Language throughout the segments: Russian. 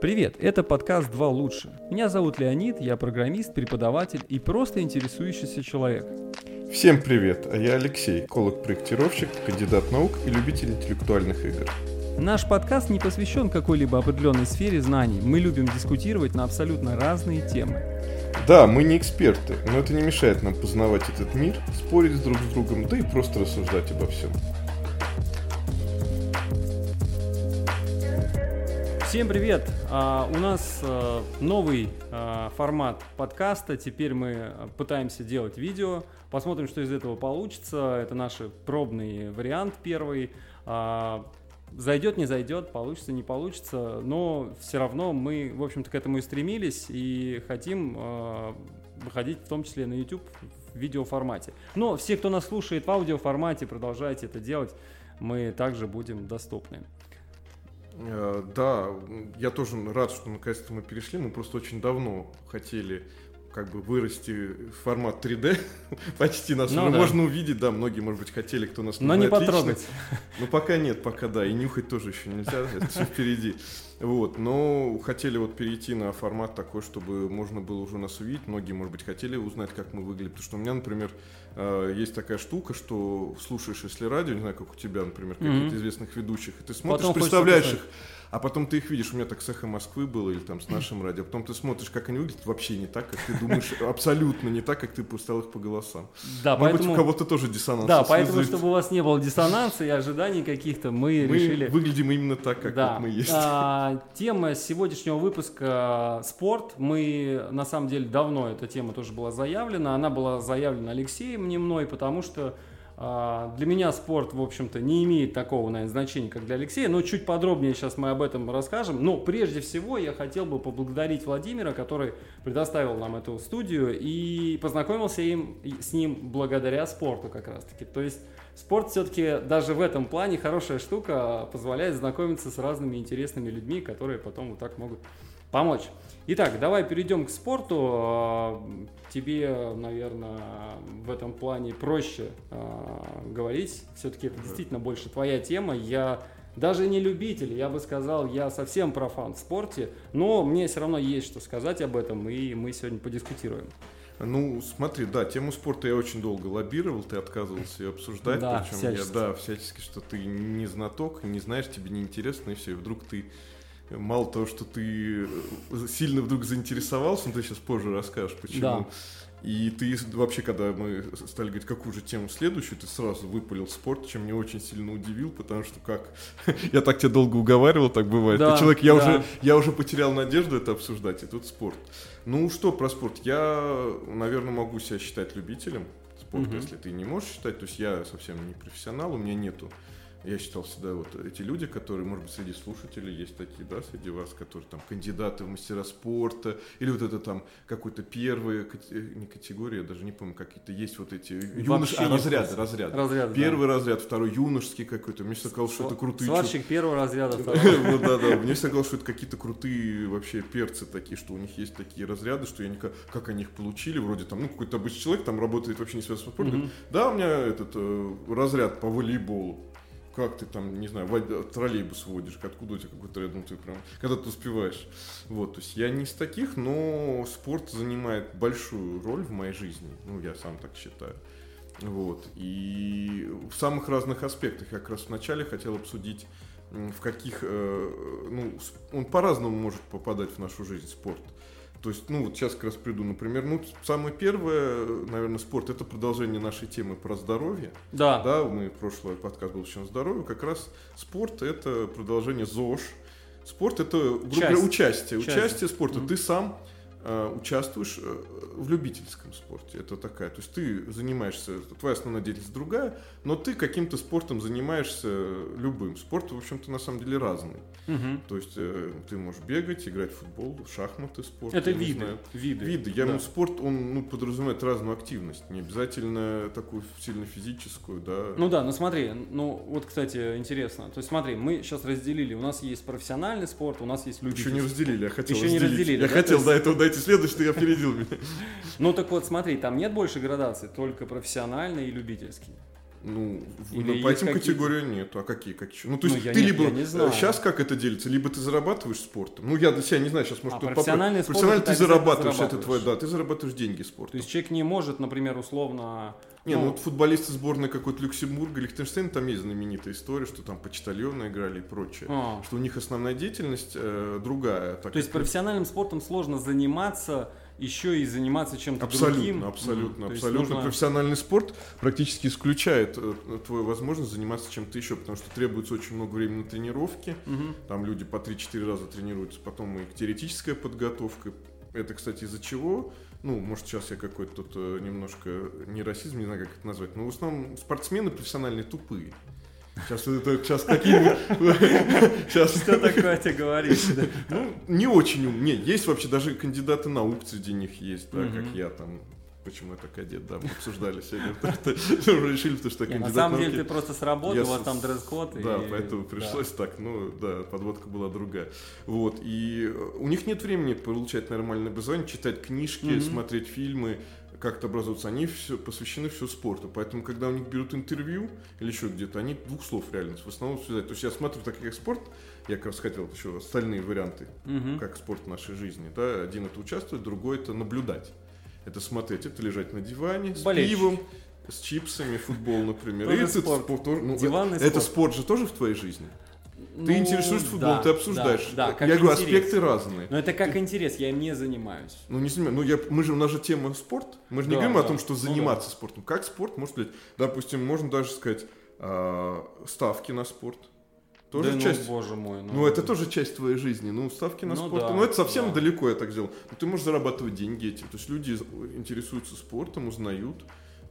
Привет, это подкаст «Два лучше». Меня зовут Леонид, я программист, преподаватель и просто интересующийся человек. Всем привет, а я Алексей, эколог-проектировщик, кандидат наук и любитель интеллектуальных игр. Наш подкаст не посвящен какой-либо определенной сфере знаний. Мы любим дискутировать на абсолютно разные темы. Да, мы не эксперты, но это не мешает нам познавать этот мир, спорить друг с другом, да и просто рассуждать обо всем. Всем привет! А, у нас а, новый а, формат подкаста. Теперь мы пытаемся делать видео. Посмотрим, что из этого получится. Это наш пробный вариант первый. Зайдет, не зайдет, получится, не получится. Но все равно мы, в общем-то, к этому и стремились и хотим выходить в том числе на YouTube в видеоформате. Но все, кто нас слушает в аудиоформате, продолжайте это делать. Мы также будем доступны. Э, да, я тоже рад, что наконец-то мы перешли. Мы просто очень давно хотели как бы вырасти в формат 3D. Почти нас ну, уже да. можно увидеть, да, многие, может быть, хотели, кто нас Но не потрогать. Ну, пока нет, пока да, и нюхать тоже еще нельзя, это все впереди. Вот, но хотели вот перейти на формат такой, чтобы можно было уже нас увидеть. Многие, может быть, хотели узнать, как мы выглядим. Потому что у меня, например, э, есть такая штука, что слушаешь, если радио, не знаю, как у тебя, например, каких-то mm-hmm. известных ведущих, и ты смотришь, Потом представляешь их, а потом ты их видишь, у меня так с «Эхо Москвы» было или там с нашим радио, а потом ты смотришь, как они выглядят, вообще не так, как ты думаешь, абсолютно не так, как ты поставил их по голосам. Да, Может поэтому... быть, у кого-то тоже диссонанс. Да, поэтому, чтобы у вас не было диссонанса и ожиданий каких-то, мы, мы решили... выглядим именно так, как да. вот мы есть. А, тема сегодняшнего выпуска «Спорт». Мы, на самом деле, давно эта тема тоже была заявлена. Она была заявлена Алексеем, не мной, потому что для меня спорт, в общем-то, не имеет такого, наверное, значения, как для Алексея, но чуть подробнее сейчас мы об этом расскажем. Но прежде всего я хотел бы поблагодарить Владимира, который предоставил нам эту студию и познакомился им, с ним благодаря спорту как раз-таки. То есть спорт все-таки даже в этом плане хорошая штука, позволяет знакомиться с разными интересными людьми, которые потом вот так могут помочь. Итак, давай перейдем к спорту. А, тебе, наверное, в этом плане проще э, говорить. Все-таки это действительно больше твоя тема. Я даже не любитель, я бы сказал, я совсем профан в спорте, но мне все равно есть что сказать об этом, и мы сегодня подискутируем. Ну, смотри, да, тему спорта я очень долго лоббировал, ты отказывался ее обсуждать, да, причем всячески. я, да, всячески, что ты не знаток, не знаешь, тебе не интересно, и все, и вдруг ты мало того, что ты э, сильно вдруг заинтересовался, но ты сейчас позже расскажешь, почему. Да. И ты вообще, когда мы стали говорить, какую же тему следующую, ты сразу выпалил спорт, чем меня очень сильно удивил, потому что как я так тебя долго уговаривал, так бывает. Да, ты человек, я да. уже я уже потерял надежду это обсуждать, и тут спорт. Ну что про спорт? Я, наверное, могу себя считать любителем спорта, угу. если ты не можешь считать. То есть я совсем не профессионал, у меня нету я считал всегда вот эти люди, которые, может быть, среди слушателей есть такие, да, среди вас, которые там кандидаты в мастера спорта, или вот это там какой-то первый, не категория, даже не помню, какие-то есть вот эти юношеские а, разряды, разряды. разряды первый да. разряд, второй юношеский какой-то. Мне всегда казалось, что это крутые. Сварщик первого разряда. Ну да, да. Мне всегда казалось, что это какие-то крутые вообще перцы такие, что у них есть такие разряды, что я никак, как они их получили, вроде там, ну, какой-то обычный человек там работает вообще не связан с спортом. Да, у меня этот э, разряд по волейболу как ты там, не знаю, в троллейбус водишь, откуда у тебя какой-то рядом ты прям, когда ты успеваешь. Вот, то есть я не из таких, но спорт занимает большую роль в моей жизни, ну, я сам так считаю. Вот, и в самых разных аспектах. Я как раз вначале хотел обсудить, в каких, э, ну, он по-разному может попадать в нашу жизнь, спорт. То есть, ну, вот сейчас как раз приду, например, ну, самое первое, наверное, спорт, это продолжение нашей темы про здоровье. Да. Да, мы прошлый подкаст был еще здоровье, как раз спорт это продолжение ЗОЖ. Спорт это, грубо говоря, участие. Часть. Участие спорта. Mm-hmm. Ты сам участвуешь э, в любительском спорте. Это такая, то есть ты занимаешься, твоя основная деятельность другая, но ты каким-то спортом занимаешься любым. Спорт, в общем-то, на самом деле разный. Угу. То есть э, ты можешь бегать, играть в футбол, шахматы, спорт. Это виды, виды. Виды. Я да. спорт, он ну, подразумевает разную активность, не обязательно такую сильно физическую, да. Ну да, ну смотри, ну вот, кстати, интересно. То есть смотри, мы сейчас разделили, у нас есть профессиональный спорт, у нас есть любительский. Еще не разделили, я хотел Еще разделить. не разделили. Я да? хотел до этого дойти следующий, ты опередил меня. Ну так вот, смотри, там нет больше градации, только профессиональный и любительский. Ну, Или ну, по этим категориям нет. А какие? какие? Ну, то Ну, есть я ты нет, либо не знаю. сейчас как это делится, либо ты зарабатываешь спортом. Ну, я для себя не знаю, сейчас может А профессиональный спорт Профессионально ты обязательно зарабатываешь, это зарабатываешь. твой, да, ты зарабатываешь деньги спортом. То есть человек не может, например, условно... Не, ну, вот футболисты сборной какой-то Люксембурга, Лихтенштейн, там есть знаменитая история, что там почтальоны играли и прочее. а, Что у них основная деятельность э, другая. Так то есть как- профессиональным спортом сложно заниматься, еще и заниматься чем-то Абсолютно, другим. абсолютно, есть абсолютно. нужно- Профессиональный спорт практически исключает э, твою возможность заниматься чем-то еще, потому что требуется очень много времени на тренировки. Мгм. Там люди по 3-4 раза тренируются, потом и теоретическая подготовка. Это, кстати, из-за чего? Ну, может, сейчас я какой-то тут э, немножко не расизм, не знаю, как это назвать, но в основном спортсмены профессиональные тупые. Сейчас это сейчас какие Сейчас Что такое ты говоришь? да? ну, не очень ум. Не, есть вообще даже кандидаты наук среди них есть, да, Мгм. как я там. Почему я так одет, да, мы обсуждали сегодня. Решили, потому что я На самом деле ты просто с работы, Я у вас там дресс-код. Да, поэтому пришлось так, ну да, подводка была другая. Вот, и у них нет времени получать нормальное образование, читать книжки, смотреть фильмы, как-то образоваться. Они все, посвящены все спорту. Поэтому, когда у них берут интервью или еще где-то, они двух слов реально в основном связать. То есть я смотрю так как спорт, я как раз хотел еще остальные варианты, Мгм. как спорт в нашей жизни. Да? Один это участвовать, другой это наблюдать. Это смотреть, это лежать на диване с Болельщик. пивом, с чипсами, футбол, например. Тоже И этот спорт. тоже- ну, Диванный это спорт. спорт же тоже в твоей жизни? Ну, Ты интересуешься футболом, да, ты обсуждаешь. Да, да, как я говорю, интерес. аспекты разные. Но это как интерес, я им не занимаюсь. Ну, не занимаюсь. Ну, я, мы же, у нас же тема спорт. Мы же не Да, говорим о да. том, что Ну заниматься спортом. Как спорт может быть? Допустим, можно даже сказать а, ставки на спорт. Тоже да, ну, часть. боже мой. Ну, это тоже часть твоей жизни. Ну, ставки на Ну спорт. да, ну, это совсем да. далеко я так сделал. Но ты можешь зарабатывать деньги этим. То есть люди интересуются спортом, узнают,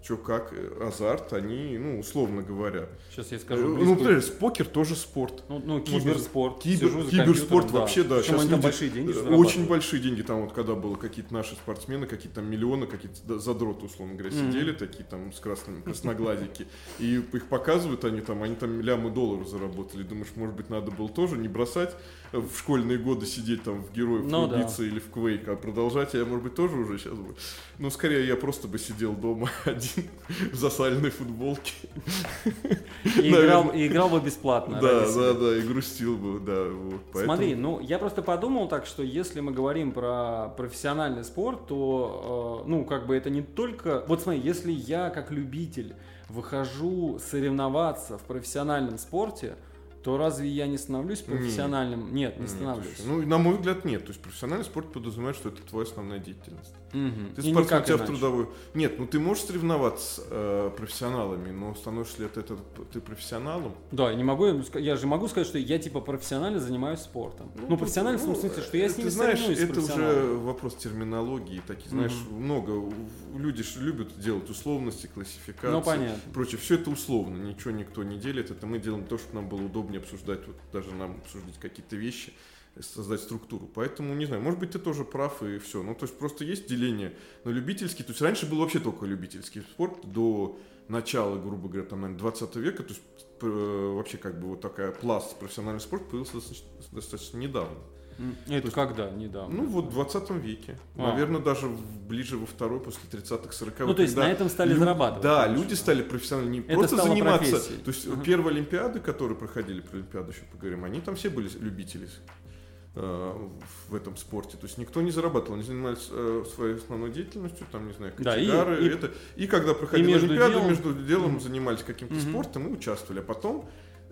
что как, э, азарт, они, ну, условно говоря. Сейчас я Э, скажу. ну, например, покер тоже спорт. Ну, ну, киберспорт. Кибер- киберспорт вообще, да. Причем Сейчас там люди, большие деньги э. Очень большие деньги. Там вот когда было какие-то наши спортсмены, какие-то там миллионы, какие-то задроты, условно говоря, Мгм. сидели такие там с красными красноглазики. И их показывают они там, они там лямы долларов заработали. Думаешь, может быть, надо было тоже не бросать в школьные годы сидеть там в героев Ну да. убийцы или в Квейк, а продолжать я, может быть, тоже уже сейчас бы. Ну, скорее, я просто бы сидел дома один в засаленной футболке. И играл, и играл бы бесплатно. Да, да, да, и грустил бы, да. Вот, поэтому- Смотри, ну я просто подумал так, что если мы говорим про профессиональный спорт, то э, ну как бы это не только. Вот смотри, если я как любитель выхожу соревноваться в профессиональном спорте, то разве я не становлюсь профессиональным? Нет, не Нет, становлюсь. еще. Ну, на мой взгляд, нет. То есть профессиональный спорт подразумевает, что это твоя основная деятельность. Мгм. Ты спортсмен, тебя в трудовой. Нет, ну ты можешь соревноваться с э, профессионалами, но становишься ли от этого ты профессионалом? Да, я не могу, я же могу сказать, что я типа профессионально занимаюсь спортом. Ну, тут, профессионально в том ну, смысле, что я э, с ними знаешь, соревнуюсь это уже вопрос терминологии. Такие, знаешь, много. у- Люди ж любят делать условности, классификации. Ну, понятно. Прочее. Все это условно, ничего никто не делит. Это мы делаем то, чтобы нам было удобнее обсуждать, вот даже нам обсуждать какие-то вещи, создать структуру. Поэтому, не знаю, может быть, ты тоже прав и все. Ну, то есть просто есть деление на любительский. То есть раньше был вообще только любительский спорт до начала, грубо говоря, там, наверное, 20 века. То есть э, вообще как бы вот такая пласт профессиональный спорт появился достаточно, недавно. Это есть- когда? Недавно. Ну, вот в 20 веке. А. Наверное, даже ближе во второй, после 30-х, 40-х. Ну, то есть на этом стали лю- зарабатывать. Да, конечно. люди стали профессионально не Это просто заниматься. профессией. То есть Ага. первые Олимпиады, которые проходили, про Олимпиаду еще поговорим, они там все были любители в этом спорте. То есть никто не зарабатывал, они занимались э, своей основной деятельностью, там, не знаю, Да, и- кочегары, и- это. И когда проходили между Олимпиады, делом- между делом занимались каким-то Мгм. спортом и участвовали. А потом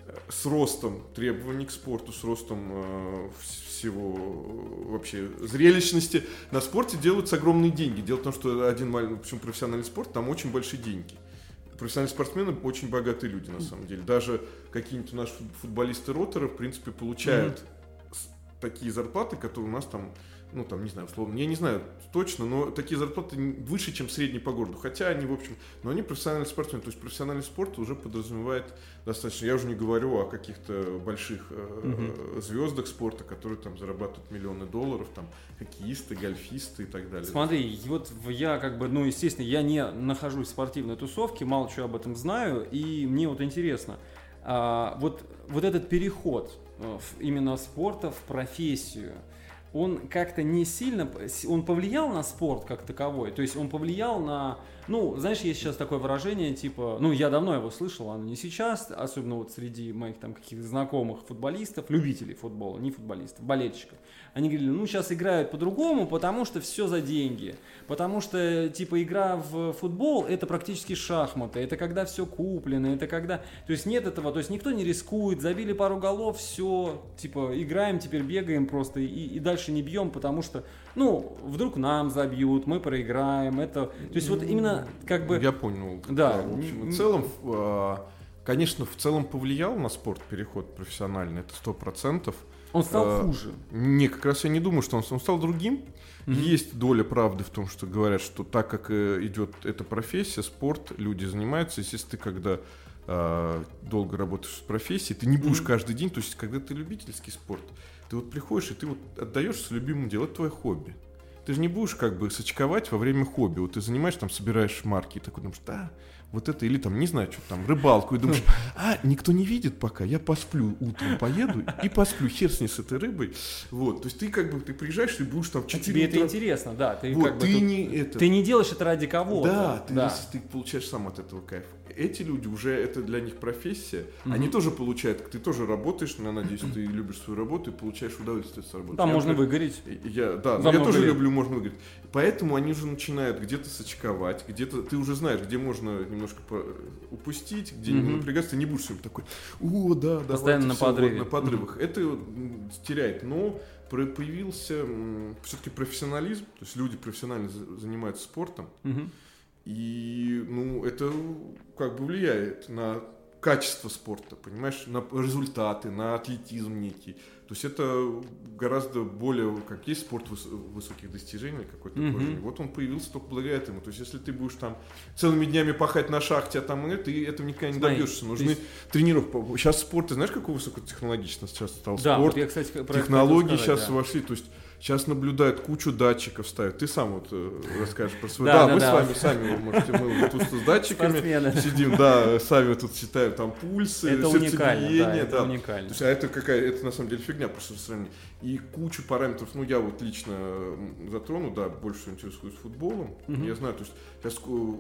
э, с ростом требований к спорту, с ростом э, вс- всего э, вообще зрелищности на спорте делаются огромные деньги. Дело в том, что один маленький, причем профессиональный спорт, там очень большие деньги. Профессиональные спортсмены очень богатые люди, на самом деле. Даже какие-нибудь наши футболисты роторы, в принципе, получают с- такие зарплаты, которые у нас там, ну, там, не знаю, условно, я не знаю точно, но такие зарплаты выше, чем средний по городу. Хотя они, в общем, но они профессиональные спортсмены. То есть профессиональный спорт уже подразумевает достаточно, я уже не говорю о каких-то больших э, звездах спорта, которые там зарабатывают миллионы долларов, там, хоккеисты, гольфисты и так далее. Смотри, вот я как бы, ну, естественно, я не нахожусь в спортивной тусовке, мало чего об этом знаю, и мне вот интересно, а, вот, вот этот переход именно спорта в профессию, он как-то не сильно, он повлиял на спорт как таковой, то есть он повлиял на ну, знаешь, есть сейчас такое выражение, типа, ну, я давно его слышал, оно не сейчас, особенно вот среди моих там каких-то знакомых футболистов, любителей футбола, не футболистов, болельщиков. Они говорили, ну, сейчас играют по-другому, потому что все за деньги. Потому что, типа, игра в футбол – это практически шахматы, это когда все куплено, это когда… То есть нет этого, то есть никто не рискует, забили пару голов, все, типа, играем, теперь бегаем просто и, и дальше не бьем, потому что ну, вдруг нам забьют, мы проиграем, это, то есть вот именно как бы... Я понял. Да. В общем, в целом, а, конечно, в целом повлиял на спорт переход профессиональный, это сто процентов. Он стал а, хуже. Не, как раз я не думаю, что он, он стал другим. Mm-hmm. Есть доля правды в том, что говорят, что так как э, идет эта профессия, спорт, люди занимаются, если ты когда э, долго работаешь в профессии, ты не будешь mm-hmm. каждый день, то есть когда ты любительский спорт, ты вот приходишь, и ты вот отдаешься любимому делу, это твое хобби. Ты же не будешь как бы сочковать во время хобби. Вот ты занимаешь, там, собираешь марки, и такой думаешь, да, вот это, или там, не знаю, что там, рыбалку, и думаешь, а, никто не видит пока, я посплю, утром поеду и посплю, хер с ней с этой рыбой. Вот, то есть ты как бы, ты приезжаешь, ты будешь там 4 а тебе утра... это интересно, да. Ты, вот, как ты бы, не это... Ты не делаешь это ради кого-то. Да, ты, да. ты получаешь сам от этого кайф. Эти люди уже, это для них профессия, mm-hmm. они тоже получают, ты тоже работаешь, я надеюсь, ты любишь свою работу и получаешь удовольствие с работы. Там я, можно выгореть. Я, да, но я тоже лет. люблю, можно выгореть. Поэтому они уже начинают где-то сочковать, где-то, ты уже знаешь, где можно немножко упустить, где mm-hmm. не напрягаться, ты не будешь всем такой, о, да, да, Постоянно на подрыве. Вот, на подрывах. Mm-hmm. Это теряет, но появился все-таки профессионализм, то есть люди профессионально занимаются спортом, mm-hmm. И, ну, это как бы влияет на качество спорта, понимаешь, на результаты, на атлетизм некий. То есть это гораздо более, как есть спорт выс- высоких достижений какой-то mm-hmm. Вот он появился только благодаря этому. То есть если ты будешь там целыми днями пахать на шахте, а там нет, ты этого никогда не добьешься. Нужны есть... тренировки. Сейчас спорт, ты знаешь, какой высокотехнологично сейчас стал да, спорт? Вот я, кстати, Технологии сказать, сейчас да. вошли. То есть Сейчас наблюдают кучу датчиков ставят. Ты сам вот э, расскажешь про свой. Да, да, мы да. с вами сами можете мы тут с датчиками Спортсмены. сидим, да, сами тут считаем там пульсы, это уникально, да, это да. уникально. То есть, а это какая, это на самом деле фигня просто сравнение. И кучу параметров, ну я вот лично затрону, да, больше всего интересуюсь футболом. Угу. Я знаю, то есть сейчас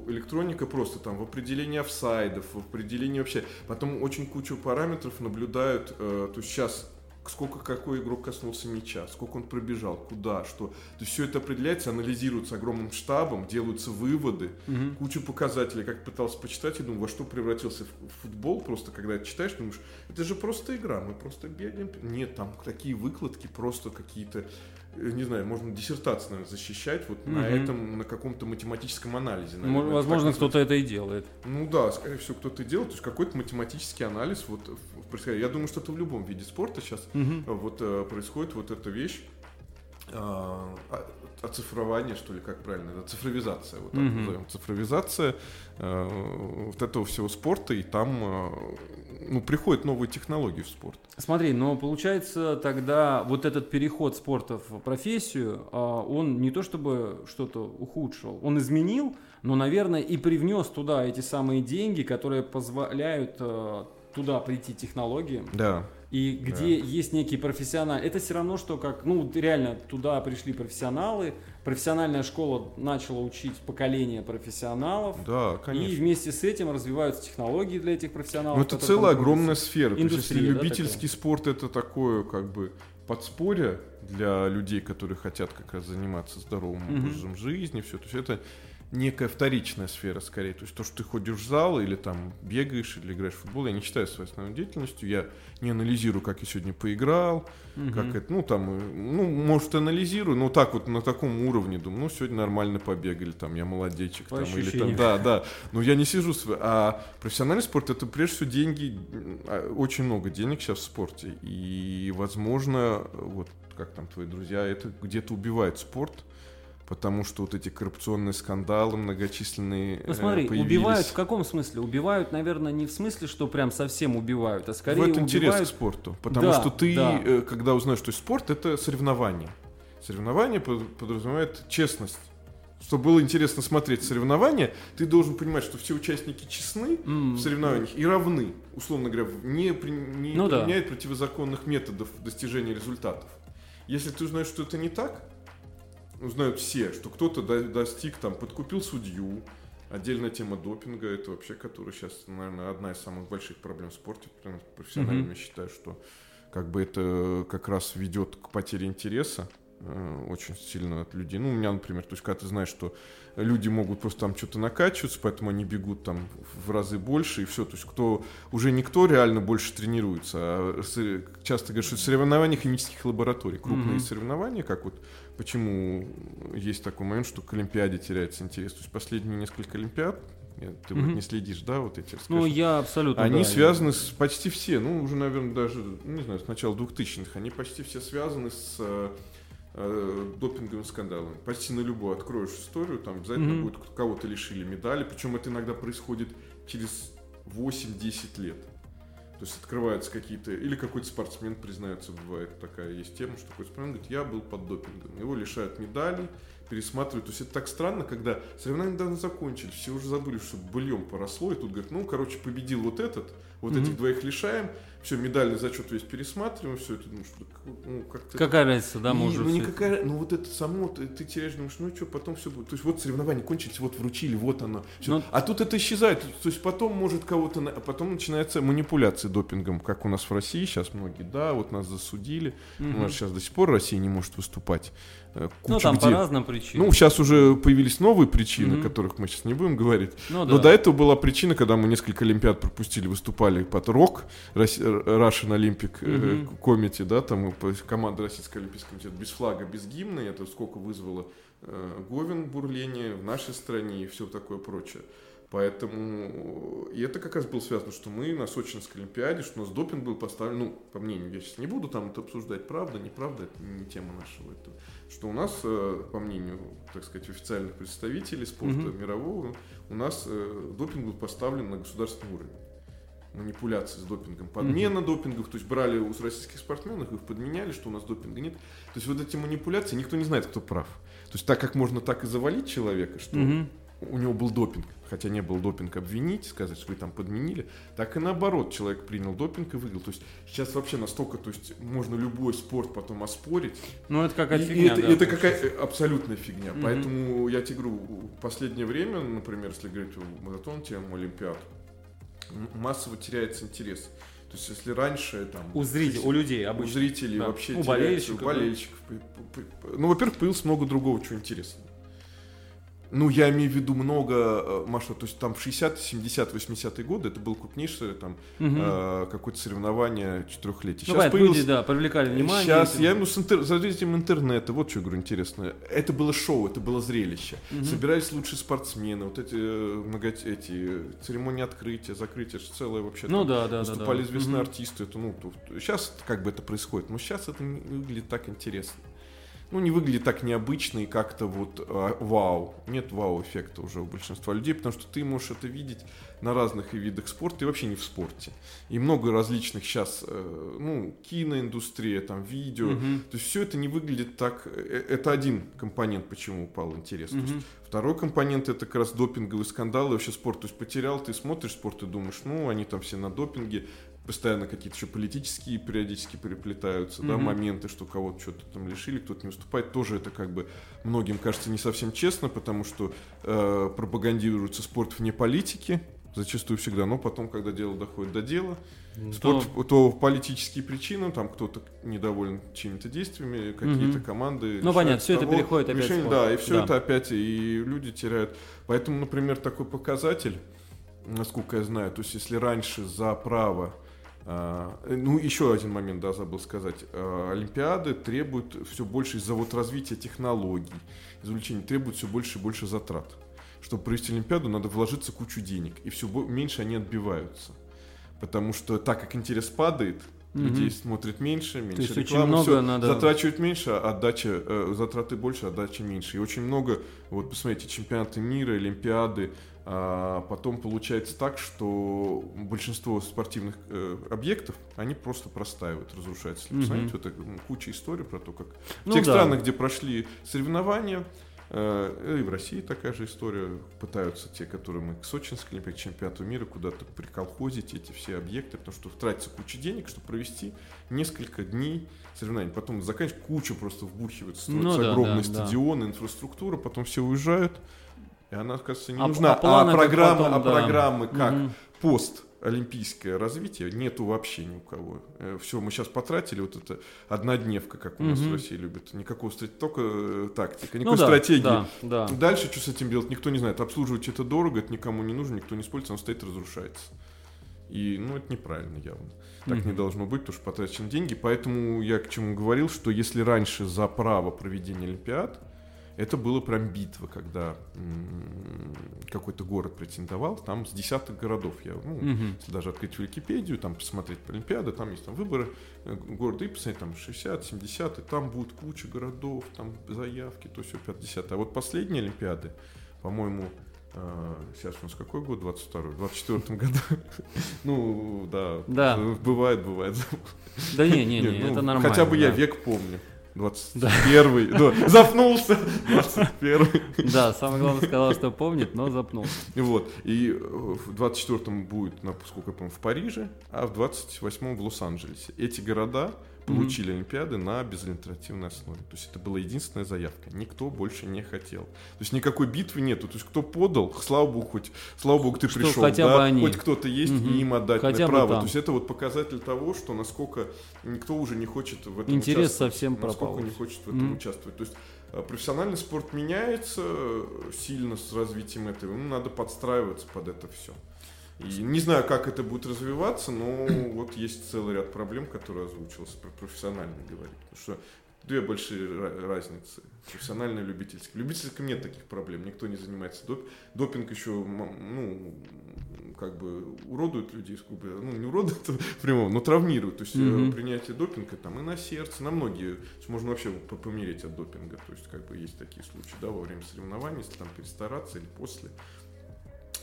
электроника просто там в определении офсайдов, в определении вообще. Потом очень кучу параметров наблюдают, э, то есть сейчас сколько какой игрок коснулся мяча, сколько он пробежал, куда, что. То есть все это определяется, анализируется огромным штабом, делаются выводы, угу. куча показателей. Как пытался почитать, я думаю, во что превратился футбол, просто когда это читаешь, думаешь, это же просто игра, мы просто бегаем. Нет, там такие выкладки, просто какие-то не знаю, можно диссертацию, наверное, защищать вот угу. на этом, на каком-то математическом анализе. Наверное, Возможно, кто-то это и делает. Ну да, скорее всего, кто-то и делает. То есть какой-то математический анализ вот происходить. Я думаю, что это в любом виде спорта сейчас угу. вот э, происходит вот эта вещь э, оцифрование, что ли, как правильно, это цифровизация, вот так mm назовем, цифровизация э, вот этого всего спорта, и там э, ну, приходят новые технологии в спорт. Смотри, но получается тогда вот этот переход спорта в профессию, э, он не то чтобы что-то ухудшил, он изменил, но, наверное, и привнес туда эти самые деньги, которые позволяют э, туда прийти технологии. Да. И где да. есть некий профессионал. Это все равно, что как, ну, реально туда пришли профессионалы, профессиональная школа начала учить поколение профессионалов. Да, конечно. И вместе с этим развиваются технологии для этих профессионалов. Ну, это целая огромная сфера. Индустрия, То есть, если да, любительский такая? спорт это такое, как бы, подспорье для людей, которые хотят как раз заниматься здоровым образом угу. жизни, все. То есть это некая вторичная сфера скорее. То есть то, что ты ходишь в зал или там бегаешь или играешь в футбол, я не считаю своей основной деятельностью. Я не анализирую, как я сегодня поиграл, угу. как это, ну там, ну, может, анализирую, но так вот на таком уровне думаю, ну, сегодня нормально побегали, там, я молодечек, По там, или там, да, да. Но я не сижу, а профессиональный спорт это прежде всего деньги, а, очень много денег сейчас в спорте. И, возможно, вот как там твои друзья, это где-то убивает спорт потому что вот эти коррупционные скандалы многочисленные Ну смотри, появились. убивают в каком смысле? Убивают, наверное, не в смысле, что прям совсем убивают, а скорее В это убивают... интерес к спорту, потому да, что ты, да. Э, когда узнаешь, что спорт, это соревнование. Соревнование подразумевает честность. Чтобы было интересно смотреть соревнования, ты должен понимать, что все участники честны mm. в соревнованиях и равны, условно говоря, не, при, не ну, применяют да. противозаконных методов достижения результатов. если ты узнаешь, что это не так, узнают все, что кто-то достиг, там, подкупил судью, Отдельная тема допинга, это вообще, которая сейчас, наверное, одна из самых больших проблем в спорте. Профессионально mm-hmm. считаю, что как бы это как раз ведет к потере интереса э, очень сильно от людей. Ну, у меня, например, то есть, когда ты знаешь, что люди могут просто там что-то накачиваться, поэтому они бегут там в разы больше, и все. То есть, кто уже никто реально больше тренируется. А часто говорят, что соревнования химических лабораторий, крупные mm-hmm. соревнования, как вот почему есть такой момент, что к Олимпиаде теряется интерес. То есть, последние несколько Олимпиад, ты mm-hmm. вот не следишь, да, вот эти. Ну, я абсолютно, Они да, связаны я... с почти все, ну, уже, наверное, даже, не знаю, с начала 2000-х, они почти все связаны с э, э, допинговым скандалом. Почти на любую откроешь историю, там обязательно mm-hmm. будет кого-то лишили медали, причем это иногда происходит через 8-10 лет. То есть открываются какие-то, или какой-то спортсмен признается, бывает такая есть тема, что какой-то спортсмен говорит, я был под допингом. Его лишают медалей, пересматривают. То есть это так странно, когда соревнования недавно закончились, все уже забыли, что быльем поросло, и тут говорят, ну, короче, победил вот этот, вот mm-hmm. этих двоих лишаем, все, медальный зачет весь пересматриваем, все это, ну, что, ну, как-то... Какая разница, да, может Ну, никакая, ну, вот это само, ты, ты теряешь, думаешь, ну, что, потом все будет. То есть, вот соревнования кончились, вот вручили, вот оно. Все. Но... Ну, а тут это исчезает. То есть, потом может кого-то, а потом начинается манипуляция допингом, как у нас в России, сейчас многие, да, вот нас засудили, угу. у нас сейчас до сих пор Россия не может выступать. Э, ну, там где... по разным причинам. Ну, сейчас уже появились новые причины, угу. о которых мы сейчас не будем говорить. Ну, Но да. до этого была причина, когда мы несколько Олимпиад пропустили, выступали под РОК, Russian Olympic Olympic mm-hmm. Committee, да, там команда Российского Олимпийского комитета без флага, без гимна, это сколько вызвало э, Говен бурление в нашей стране и все такое прочее. Поэтому, и это как раз было связано, что мы на Сочинской Олимпиаде, что у нас допинг был поставлен, ну, по мнению, я сейчас не буду там это обсуждать, правда, неправда, это не тема нашего этого, что у нас, э, по мнению, так сказать, официальных представителей спорта mm-hmm. мирового, у нас э, допинг был поставлен на государственный уровень манипуляции с допингом, подмена mm-hmm. допингов, то есть брали у российских спортсменов, их подменяли, что у нас допинга нет. То есть вот эти манипуляции, никто не знает, кто прав. То есть так как можно так и завалить человека, что mm-hmm. У него был допинг, хотя не был допинг, обвинить, сказать, что вы там подменили, так и наоборот, человек принял допинг и выиграл. То есть сейчас вообще настолько, то есть можно любой спорт потом оспорить. Ну это какая-то фигня. Это, да, это какая абсолютная фигня. Mm-hmm. Поэтому я тебе говорю, в последнее время, например, если говорить о маратон тему Олимпиад, массово теряется интерес. То есть, если раньше там... У зрителей, у людей обычно. У зрителей да. вообще у болельщиков. У болельщиков. Ну, во-первых, появилось много другого чего интересного. Ну, я имею в виду много, э, Маша, то есть там в 60 70 80-е годы это было крупнейшее там угу. э, какое-то соревнование четырехлетия. Ну, Сейчас появилось... люди, да, привлекали внимание. Сейчас, я имею в виду с развитием интернета, вот что я говорю интересно. Это было шоу, это было зрелище. Угу. Собирались лучшие спортсмены, вот эти, э, много, эти церемонии открытия, закрытия, целое вообще. Ну, там, да, да, Выступали да, да. известные угу. артисты. Это, ну, то, сейчас как бы это происходит, но сейчас это не выглядит так интересно ну, не выглядит так необычно и как-то вот э, вау. Нет вау-эффекта уже у большинства людей, потому что ты можешь это видеть на разных видах спорта и вообще не в спорте. И много различных сейчас, э, ну, киноиндустрия, там, видео. Угу. То есть все это не выглядит так... Э, это один компонент, почему упал интерес. Угу. То есть второй компонент это как раз допинговые скандалы, вообще спорт. То есть потерял, ты смотришь спорт и думаешь, ну, они там все на допинге, постоянно какие-то еще политические периодически переплетаются, mm-hmm. да, моменты, что кого-то что-то там лишили, кто-то не выступает, тоже это как бы многим кажется не совсем честно, потому что э, пропагандируется спорт вне политики, зачастую всегда, но потом, когда дело доходит до дела, то... спорт, то политические причины, там кто-то недоволен чьими-то действиями, какие-то угу. команды. Ну понятно, все того, это переходит опять. Решение, да, и все да. это опять, и люди теряют. Поэтому, например, такой показатель, насколько я знаю, то есть если раньше за право ну, еще один момент, да, забыл сказать. А, Олимпиады требуют все больше из-за вот развития технологий, извлечения, требуют все больше и больше затрат. Чтобы провести Олимпиаду, надо вложиться кучу денег, и все меньше они отбиваются. Потому что так как интерес падает, угу. людей смотрит меньше, меньше То есть рекламы, очень много все, надо... затрачивают меньше, а отдача, э, затраты больше, отдача меньше. И очень много, вот посмотрите, чемпионаты мира, Олимпиады, а потом получается так, что большинство спортивных э, объектов, они просто простаивают, разрушаются. Mm-hmm. посмотреть, вот это, куча историй про то, как ну, в тех да. странах, где прошли соревнования, Э, и в России такая же история. Пытаются те, которые мы к Сочинской Олимпиаде, чемпионату мира, куда-то приколхозить эти все объекты, потому что тратится куча денег, чтобы провести несколько дней соревнований. Потом заканчивать кучу просто вбухивается, строятся ну, да, огромные да, стадионы, да. инфраструктура, потом все уезжают. И она, кажется, не а, нужна. А, а программы, потом, а да. программы как угу. пост олимпийское развитие нету вообще ни у кого. Э, Все, мы сейчас потратили вот это однодневка, как у нас угу. в России любят. Никакого стратегии, только э, тактика, никакой ну, стратегии. Да, да. Дальше что с этим делать, никто не знает. Обслуживать это дорого, это никому не нужно, никто не использует, он стоит и разрушается. И, ну, это неправильно явно. Так mm не должно быть, потому что потрачены деньги. Поэтому я к чему говорил, что если раньше за право проведения Олимпиад это было прям битва, когда какой-то город претендовал, там с десятых городов я, ну, угу. если даже открыть Википедию, там посмотреть Олимпиады, там есть там выборы э, города и посмотреть там 60, 70, и там будет куча городов, там заявки, то все 50. А вот последние Олимпиады, по-моему, а, сейчас у нас какой год? 22 В 24 году. Ну, да. Да. Бывает, бывает. Да не, не, не, ну, это нормально. Хотя бы я век помню. 21 да. да, запнулся, 21 Да, самое главное сказал, что помнит, но запнулся. Вот, и в 24-м будет, насколько я помню, в Париже, а в 28-м в Лос-Анджелесе. Эти города получили mm-hmm. Олимпиады на безальтернативной основе. То есть это была единственная заявка. Никто больше не хотел. То есть никакой битвы нету. То есть кто подал, слава богу, хоть, слава богу, ты что пришел, хотя да, бы они. хоть кто-то есть, mm-hmm. и им отдать хотя право. То есть это вот показатель того, что насколько никто уже не хочет в этом Интерес участвовать. совсем пропал. Насколько не хочет в этом mm-hmm. участвовать. То есть э, профессиональный спорт меняется сильно с развитием этого. Ему надо подстраиваться под это все. И не знаю, как это будет развиваться, но вот есть целый ряд проблем, которые озвучился про профессионально говорить. Потому что две большие разницы. Профессионально и любительский. В любительском нет таких проблем, никто не занимается доп... Допинг еще, ну, как бы уродует людей, ну, не уродует прямо, но травмирует. То есть mm-hmm. принятие допинга там и на сердце, на многие, можно вообще помереть от допинга. То есть как бы есть такие случаи, да, во время соревнований, если там перестараться или после.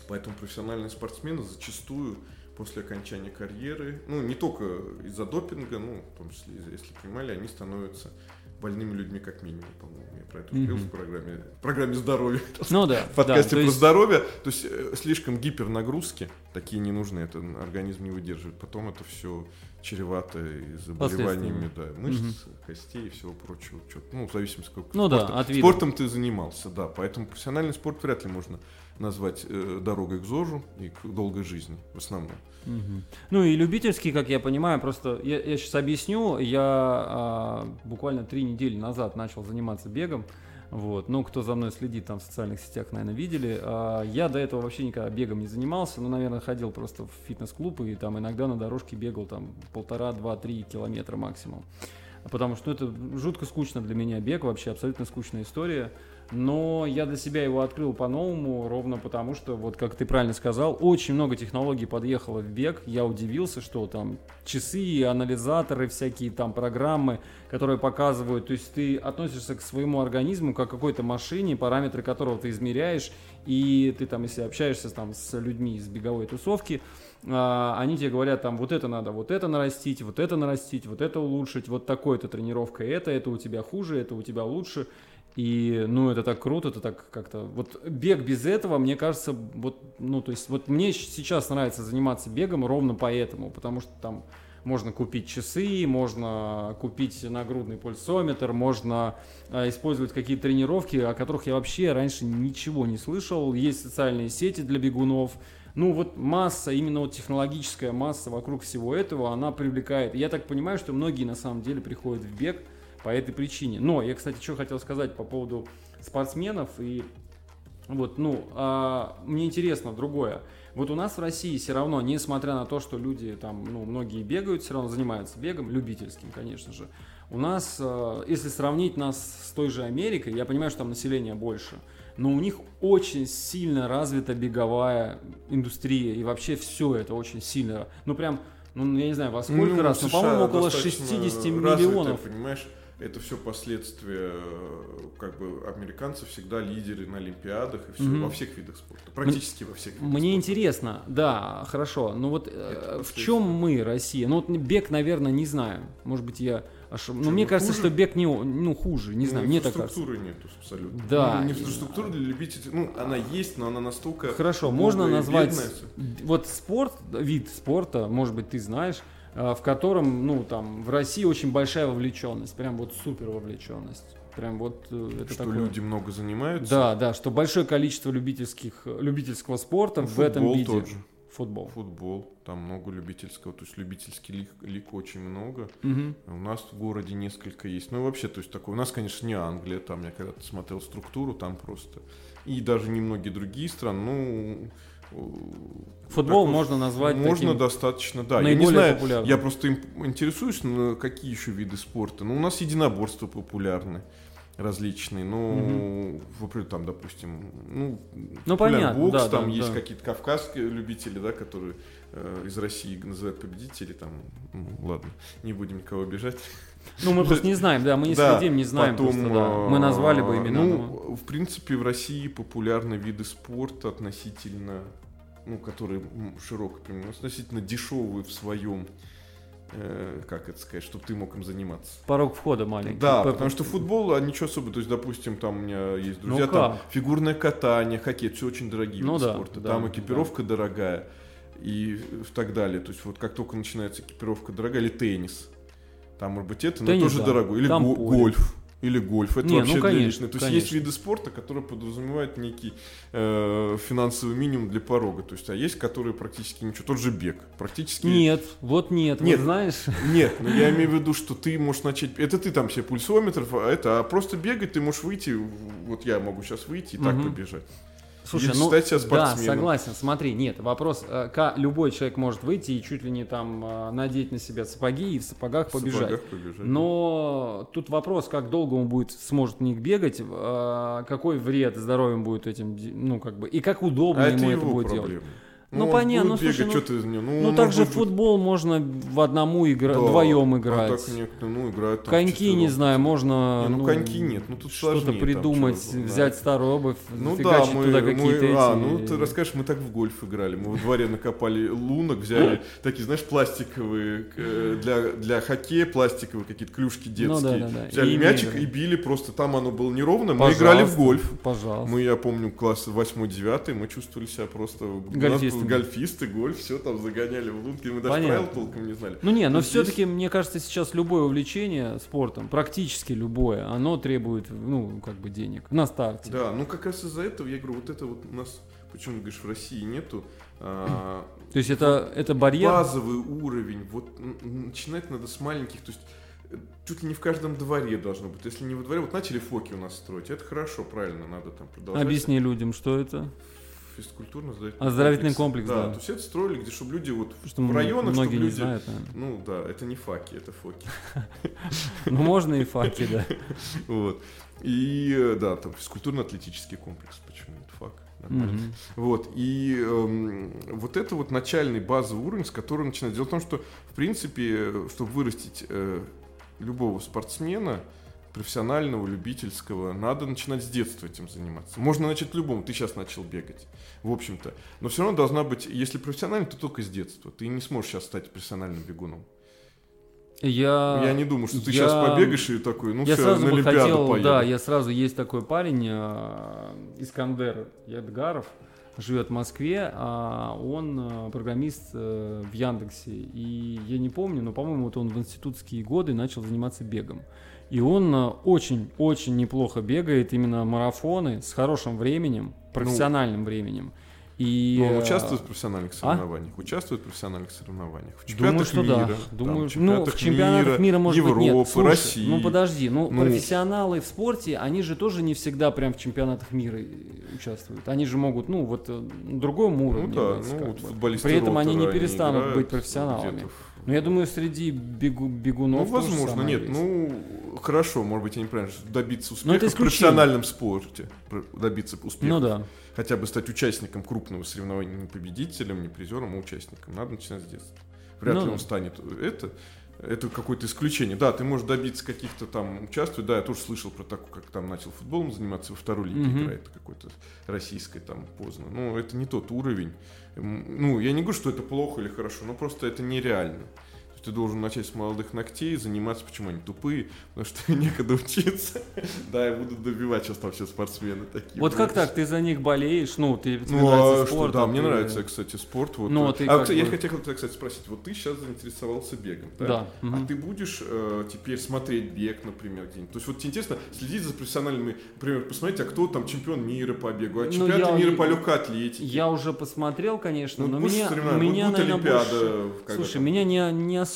Поэтому профессиональные спортсмены зачастую после окончания карьеры, ну, не только из-за допинга, ну, в том числе, если понимали, они становятся больными людьми как минимум, по-моему. Я про это говорил mm-hmm. в программе, в программе здоровья. Ну да. В подкасте да, про есть... здоровье. То есть э, слишком гипернагрузки такие не нужны, это организм не выдерживает. Потом это все чревато и заболеваниями да, мышц, угу. костей и всего прочего. Ну, в зависимости, сколько ну, да, от спортом ты занимался, да. Поэтому профессиональный спорт вряд ли можно назвать э, дорогой к ЗОЖу и к долгой жизни в основном. Угу. Ну и любительский, как я понимаю, просто я, я сейчас объясню. Я а, буквально три недели назад начал заниматься бегом. Вот. Ну, кто за мной следит там в социальных сетях, наверное, видели. А, я до этого вообще никогда бегом не занимался. Ну, наверное, ходил просто в фитнес-клуб и там иногда на дорожке бегал там полтора, два, три километра максимум. Потому что ну, это жутко скучно для меня бег, вообще абсолютно скучная история но я для себя его открыл по-новому, ровно потому что, вот как ты правильно сказал, очень много технологий подъехало в бег. Я удивился, что там часы, анализаторы, всякие там программы, которые показывают, то есть ты относишься к своему организму как к какой-то машине, параметры которого ты измеряешь, и ты там, если общаешься там с людьми из беговой тусовки, а, они тебе говорят, там, вот это надо, вот это нарастить, вот это нарастить, вот это улучшить, вот такой-то тренировка, это, это у тебя хуже, это у тебя лучше. И, ну, это так круто, это так как-то... Вот бег без этого, мне кажется, вот, ну, то есть, вот мне сейчас нравится заниматься бегом ровно поэтому, потому что там можно купить часы, можно купить нагрудный пульсометр, можно э, использовать какие-то тренировки, о которых я вообще раньше ничего не слышал. Есть социальные сети для бегунов. Ну вот масса, именно вот технологическая масса вокруг всего этого, она привлекает. Я так понимаю, что многие на самом деле приходят в бег по этой причине. Но я, кстати, что хотел сказать по поводу спортсменов и вот, ну, а, мне интересно другое. Вот у нас в России все равно, несмотря на то, что люди там, ну, многие бегают, все равно занимаются бегом, любительским, конечно же. У нас, а, если сравнить нас с той же Америкой, я понимаю, что там население больше, но у них очень сильно развита беговая индустрия, и вообще все это очень сильно, ну, прям, ну, я не знаю, во сколько ну, раз, но, по-моему, около 60 миллионов. Развитая, понимаешь? Это все последствия, э, как бы американцы всегда лидеры на Олимпиадах и все, mm-hmm. во всех видах спорта, практически во всех видах Мне спорта. интересно, да, хорошо, но вот э, в чем мы, Россия? Ну вот бег, наверное, не знаю, может быть я ошиб... Ну, мне кажется, хуже? что бег не, ну, хуже, не знаю, ну, мне так кажется. Инфраструктуры нет абсолютно. Да. Ну, инфраструктура для любителей, ну, она есть, но она настолько... Хорошо, можно назвать, бедная. вот спорт, вид спорта, может быть, ты знаешь, в котором, ну, там, в России очень большая вовлеченность, прям вот супер вовлеченность. Прям вот э, это что такое... люди много занимаются. Да, да, что большое количество любительских, любительского спорта Футбол в этом виде. Тот же. Футбол. Футбол, там много любительского, то есть любительский лиг, лиг очень много. Угу. У нас в городе несколько есть. Ну и вообще, то есть такое, у нас, конечно, не Англия, там я когда-то смотрел структуру, там просто. И даже немногие другие страны, ну Футбол как, можно назвать Можно таким достаточно, да. Я не знаю, популярным. я просто интересуюсь, на какие еще виды спорта. Ну, у нас единоборства популярны различные, ну, угу. там, допустим, ну, ну понятно, бокс, да, там да, есть да. какие-то кавказские любители, да, которые э, из России называют победители, там, ну, ладно, не будем никого обижать. Ну, мы просто не знаем, да, мы не да, следим, не знаем потом, просто, да. Мы назвали бы имена. Ну, но... в принципе, в России популярны виды спорта относительно ну, которые широко применены, относительно дешевые в своем э, как это сказать, чтобы ты мог им заниматься. Порог входа маленький. Да, потому что футбол, а ничего особого. То есть, допустим, там у меня есть ну друзья, ну, там фигурное катание, хоккей, все очень дорогие ну, виды да, спорта. Да, там экипировка да. дорогая и так далее. То есть, вот как только начинается экипировка дорогая, или теннис, там, может быть, это, но тоже да. дорогой. Или го- гольф. Или гольф. Это Не, вообще ну, конечно, личной. То есть конечно. есть виды спорта, которые подразумевают некий э, финансовый минимум для порога. То есть, а есть, которые практически ничего. Тот же бег. Практически. Нет, вот нет. Нет, вот знаешь. Нет, но я имею в виду, что ты можешь начать. Это ты там себе пульсометр, а это, а просто бегать ты можешь выйти. Вот я могу сейчас выйти и так побежать. Слушай, ну да, согласен. Смотри, нет, вопрос, э, как любой человек может выйти и чуть ли не там э, надеть на себя сапоги и в сапогах в побежать. Сапогах побежать. Но тут вопрос, как долго он будет сможет в них бегать, э, какой вред здоровью будет этим, ну как бы, и как удобно а ему это, это будет проблема. делать. Ну, ну понятно, ну, слушай, бегать, ну, ну, ну, ну так же будет... футбол можно в одному игра... да, вдвоем играть. А так некоторые, ну, играют Коньки, не знаю, можно... Не, ну, ну, коньки нет, ну, тут Что-то придумать, там, взять да. старую обувь, ну, да, мы, туда какие-то мы, А, ну, ты расскажешь, мы так в гольф играли. Мы во дворе накопали лунок, взяли такие, знаешь, пластиковые, для, для хоккея пластиковые какие-то клюшки детские. Ну, да. Взяли мячик и били, просто там оно было неровно, мы играли в гольф. Пожалуйста. Мы, я помню, класс 8-9, мы чувствовали себя просто... Гольфисты. Гольфисты, гольф, все там загоняли в лунки, мы даже Понятно. правил толком не знали. Ну не, но, но все-таки, здесь... мне кажется, сейчас любое увлечение спортом, практически любое, оно требует, ну, как бы денег на старте. Да, ну как раз из-за этого, я говорю, вот это вот у нас, почему, говоришь, в России нету, а, то есть это, вот это барьер? Базовый уровень, вот начинать надо с маленьких, то есть э, чуть ли не в каждом дворе должно быть. Если не во дворе, вот начали фоки у нас строить, это хорошо, правильно, надо там продолжать. Объясни людям, что это? Физкультурно-оздоровительный Оздоровительный комплекс, да. да. То есть это строили, где, чтобы люди вот что в районах, многие чтобы люди... Знают, ну да, это не факи, это фоки. Ну можно и факи, да. Вот. И да, там физкультурно-атлетический комплекс, почему это фак. Нормально. Вот. И эм, вот это вот начальный базовый уровень, с которого начинать. Дело в том, что, в принципе, чтобы вырастить э, любого спортсмена, профессионального, любительского, надо начинать с детства этим заниматься. Можно начать любому, ты сейчас начал бегать, в общем-то. Но все равно должна быть, если профессиональный, то только с детства. Ты не сможешь сейчас стать профессиональным бегуном. Я, я не думаю, что ты я, сейчас побегаешь и такой, ну я все, сразу на Олимпиаду хотел, поеду. Да, я сразу, есть такой парень, э, Искандер Ядгаров, живет в Москве, а он э, программист э, в Яндексе. И я не помню, но, по-моему, вот он в институтские годы начал заниматься бегом. И он очень-очень неплохо бегает именно марафоны с хорошим временем, профессиональным ну, временем. И, Но он э, участвует в профессиональных а? соревнованиях? А? Участвует в профессиональных соревнованиях? В Думаю, что мира, да. Думаю, там, ну, в чемпионатах мира, мира может Европы, быть, нет. Слушай, России. Ну, подожди, ну, ну, профессионалы в спорте, они же тоже не всегда прям в чемпионатах мира участвуют. Они же могут, ну, вот, на э, другом уровне ну, да, ну, вот футболисты При этом они не перестанут быть профессионалами. Ну, я думаю, среди бегу, бегунов. Ну, возможно, нет. Есть. Ну, хорошо, может быть, я неправильно. Добиться успеха в профессиональном спорте. Добиться успеха. Ну да. Хотя бы стать участником крупного соревнования, не победителем, не призером, а участником. Надо начинать с детства. Вряд ну, ли он станет это. Это какое-то исключение. Да, ты можешь добиться каких-то там участвовать. Да, я тоже слышал про такое, как там начал футболом заниматься, во второй лиге mm-hmm. играет какой-то российской там поздно. Ну, это не тот уровень. Ну, я не говорю, что это плохо или хорошо, но просто это нереально ты должен начать с молодых ногтей, заниматься, почему они тупые, потому что некогда учиться. Да, и будут добивать сейчас там все спортсмены такие. Вот как так, ты за них болеешь, ну, ты ну, а спорт, да, мне нравится, кстати, спорт. Вот. Ну, ты а, я хотел тебя, кстати, спросить, вот ты сейчас заинтересовался бегом, да? Да. А ты будешь э, теперь смотреть бег, например, где-нибудь? То есть вот тебе интересно следить за профессиональными, например, посмотреть, а кто там чемпион мира по бегу, а ну, чемпионаты мира по легкой атлетике? Я уже посмотрел, конечно, ну, но меня, меня, наверное, больше... Слушай, меня не, не особо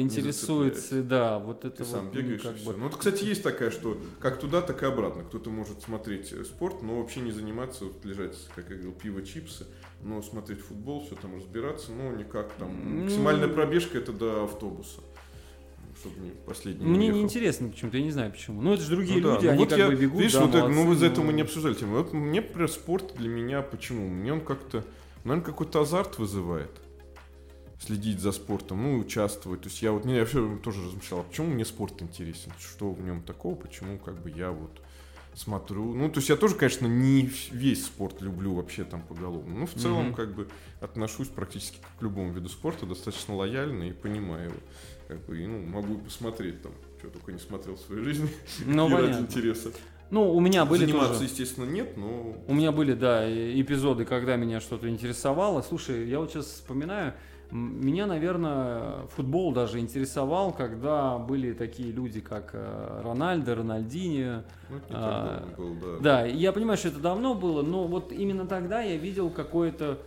интересует, да, вот это Ты вот, сам бегаешь ну, как и бы... Ну, кстати, есть такая, что как туда, так и обратно. Кто-то может смотреть э, спорт, но вообще не заниматься, вот лежать, как я говорил, пиво, чипсы, но смотреть футбол, все там разбираться, но никак там. Максимальная пробежка это до автобуса чтобы не последний Мне не интересно почему-то, я не знаю почему. Ну, это же другие ну, люди, да. ну, они вот как я, бы бегут, видишь, да, вот молодцы, ну, вы за это мы не обсуждали тему. Вот мне, например, спорт для меня, почему? Мне он как-то, наверное, какой-то азарт вызывает следить за спортом, ну, участвовать. То есть я вот, я все тоже размышлял, а почему мне спорт интересен, что в нем такого, почему как бы я вот смотрю. Ну, то есть я тоже, конечно, не весь спорт люблю вообще там поголовно. Но в целом, mm-hmm. как бы, отношусь практически к любому виду спорта достаточно лояльно и понимаю его. Как бы, и, ну, могу посмотреть там, что только не смотрел в своей жизни. Ну, ради интереса. Ну, у меня были Заниматься, тоже... естественно, нет, но... У меня были, да, эпизоды, когда меня что-то интересовало. Слушай, я вот сейчас вспоминаю, меня, наверное, футбол даже интересовал, когда были такие люди, как э, Рональдо, Рональдини. Ну, а, был, да. Да, я понимаю, что это давно было, но вот именно тогда я видел какое-то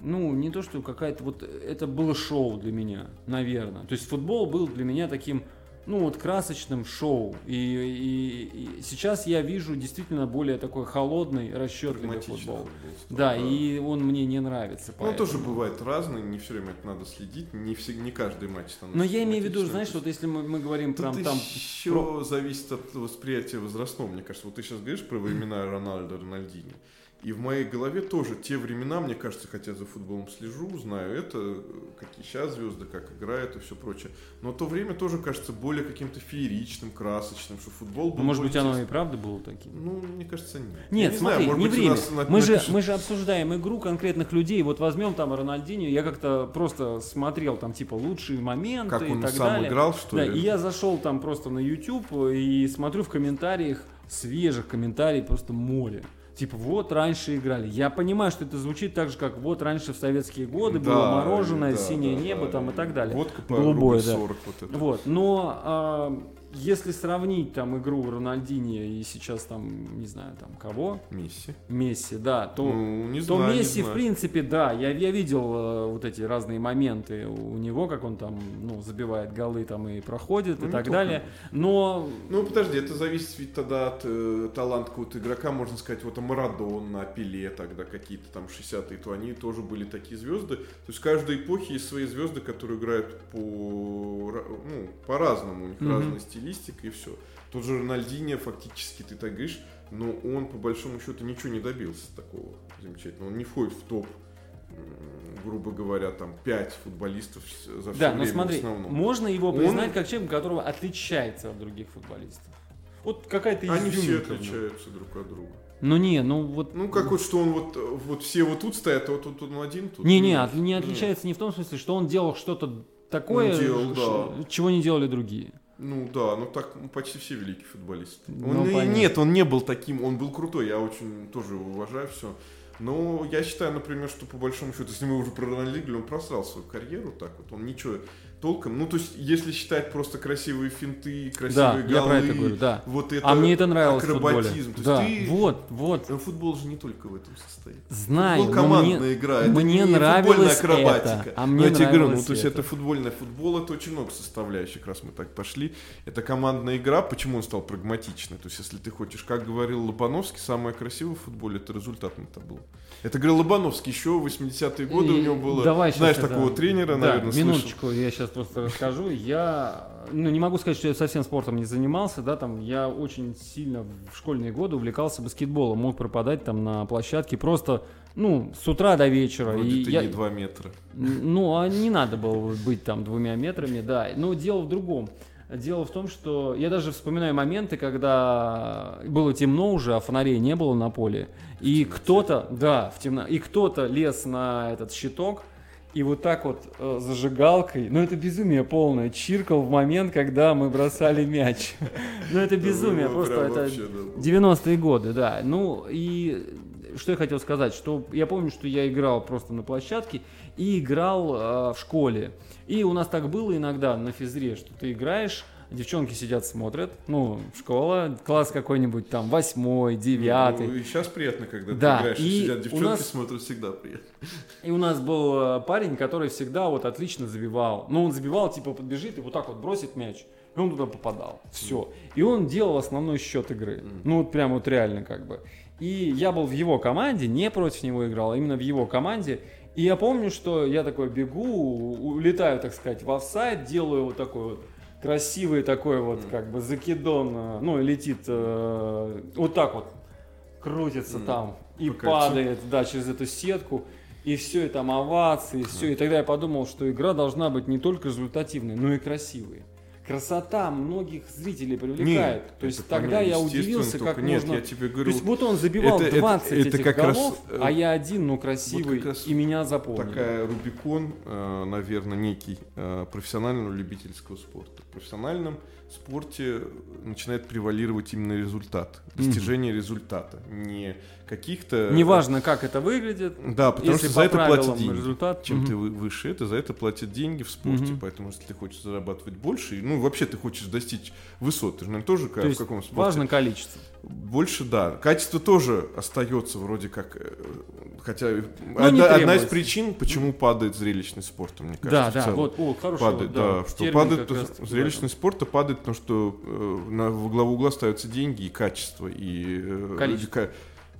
ну, не то, что какая-то вот, это было шоу для меня, наверное. То есть футбол был для меня таким, ну вот красочным шоу. И, и, и сейчас я вижу действительно более такой холодный, расчетливый футбол. футбол да, да, и он мне не нравится. Ну, тоже бывает разный, не все время это надо следить, не, все, не каждый матч становится. Но я имею в виду, знаешь, вот если мы, мы говорим Тут прям там... еще про... зависит от восприятия возрастного, мне кажется. Вот ты сейчас говоришь про времена Рональда, Рональдини. И в моей голове тоже те времена, мне кажется, хотя за футболом слежу, знаю это, какие сейчас звезды, как играют и все прочее. Но то время тоже кажется более каким-то фееричным, красочным, что футбол был. Ну, может быть, оно и правда было таким? Ну, мне кажется, нет. Нет, не смотри, знаю, не время. На, мы, же, мы же обсуждаем игру конкретных людей. Вот возьмем там Рональдинho, я как-то просто смотрел там типа лучшие моменты как он и так сам далее. играл, что да, ли? И я зашел там просто на YouTube и смотрю в комментариях свежих комментариев просто море. Типа, вот раньше играли. Я понимаю, что это звучит так же, как вот раньше в советские годы да, было мороженое, да, синее да, небо да, там и так далее. Водка по Голубое, да. 40 вот это. Вот, но а, если сравнить там игру Рональдини и сейчас там, не знаю, там кого? Месси. Месси, да, то, ну, не то знаю, Месси, не в принципе, да, я, я видел э, вот эти разные моменты у него, как он там, ну, забивает голы там и проходит ну, и так только. далее, но... Ну, подожди, это зависит ведь тогда от э, таланта какого-то игрока, можно сказать, вот Марадона, Пеле тогда какие-то там 60-е, то они тоже были такие звезды, то есть в каждой эпохе есть свои звезды, которые играют по, ну, по-разному, у них mm-hmm. разные стили стилистика и все. Тот же Рональдини фактически, ты так говоришь, но он по большому счету ничего не добился такого замечательного. Он не входит в топ грубо говоря, там 5 футболистов за все да, время но смотри, в основном. можно его признать он... как человек, которого отличается от других футболистов. Вот какая-то Они все отличаются друг от друга. Ну не, ну вот. Ну как вот что он вот вот все вот тут стоят, а вот тут он один тут. Не, не, не отличается не в том смысле, что он делал что-то такое, делал, да. чего не делали другие. Ну да, ну так почти все великие футболисты. Ну, он, нет, он не был таким, он был крутой, я очень тоже уважаю все. Но я считаю, например, что по большому счету, если мы уже про Рональдо он просрал свою карьеру, так вот, он ничего толком. Ну, то есть, если считать просто красивые финты, красивые да, голы, я про это говорю, да. вот это а мне это нравилось акробатизм. В да, ты... вот, вот. Но футбол же не только в этом состоит. Знаю, футбол командная мне, игра, это мне не нравилось футбольная акробатика. Это, а мне но я тебе говорю, ну, то есть, это футбольный футбол, это очень много составляющих, раз мы так пошли. Это командная игра, почему он стал прагматичный? То есть, если ты хочешь, как говорил Лобановский, самое красивое в футболе, это результатный табло. Это говорил Лобановский еще в 80-е годы, и у него было, давай знаешь, это, такого да. тренера, да, наверное, минуточку, слышал. я сейчас сейчас просто расскажу. Я, ну, не могу сказать, что я совсем спортом не занимался, да, там, я очень сильно в школьные годы увлекался баскетболом, мог пропадать там на площадке просто, ну, с утра до вечера. Вроде и ты я, не 2 метра. ну, а не надо было быть там двумя метрами, да. Но дело в другом. Дело в том, что я даже вспоминаю моменты, когда было темно уже, а фонарей не было на поле. И кто-то, да, в темно, и кто-то лез на этот щиток, и вот так вот э, зажигалкой, ну это безумие полное, чиркал в момент, когда мы бросали мяч. Ну это безумие, Ну, просто это вообще, да. 90-е годы, да. Ну и что я хотел сказать, что я помню, что я играл просто на площадке и играл э, в школе. И у нас так было иногда на физре, что ты играешь, девчонки сидят, смотрят, ну, школа, класс какой-нибудь там, восьмой, девятый. Ну, и сейчас приятно, когда Да, ты играешь, и, сидят девчонки, нас- смотрят всегда приятно. И у нас был э, парень, который всегда вот отлично забивал. Ну, он забивал, типа, подбежит и вот так вот бросит мяч. И он туда попадал. Все. И он делал основной счет игры. Ну, вот прям вот реально как бы. И я был в его команде, не против него играл, а именно в его команде. И я помню, что я такой бегу, улетаю, так сказать, в офсайд, делаю вот такой вот красивый такой вот как бы закидон, э, ну, и летит э, вот так вот, крутится Мгм. там и По кольцу. падает, да, через эту сетку. И все, и там овации, все. И тогда я подумал, что игра должна быть не только результативной, но и красивой. Красота многих зрителей привлекает. Нет, То есть это тогда я удивился, как нет, можно... я тебе То говорю, есть вот он забивал это- это- 20 это этих как раз, голов, э, а я один, ну, красивый, раз и меня запомнили. такая Рубикон, э, наверное, некий э, профессионального любительского спорта. В спорте начинает превалировать именно результат, достижение результата, не каких-то... Неважно, как это выглядит, Да, потому если что за это платят деньги. результат... Чем мгм. ты вы- выше это, за это платят деньги в спорте. Мгм. Поэтому, если ты хочешь зарабатывать больше, ну, вообще ты хочешь достичь высот, ты же, наверное, тоже как, То есть в каком спорте? важно количество. Больше, да. Качество тоже остается вроде как... э, Хотя одна, одна из причин, почему падает зрелищный спорт, мне кажется, Да, да, вот, о, хороший падает, да, да, что падает в зрелищность спорта падает, потому что э, на, во главу угла ставятся деньги и качество и э, Количество. ка-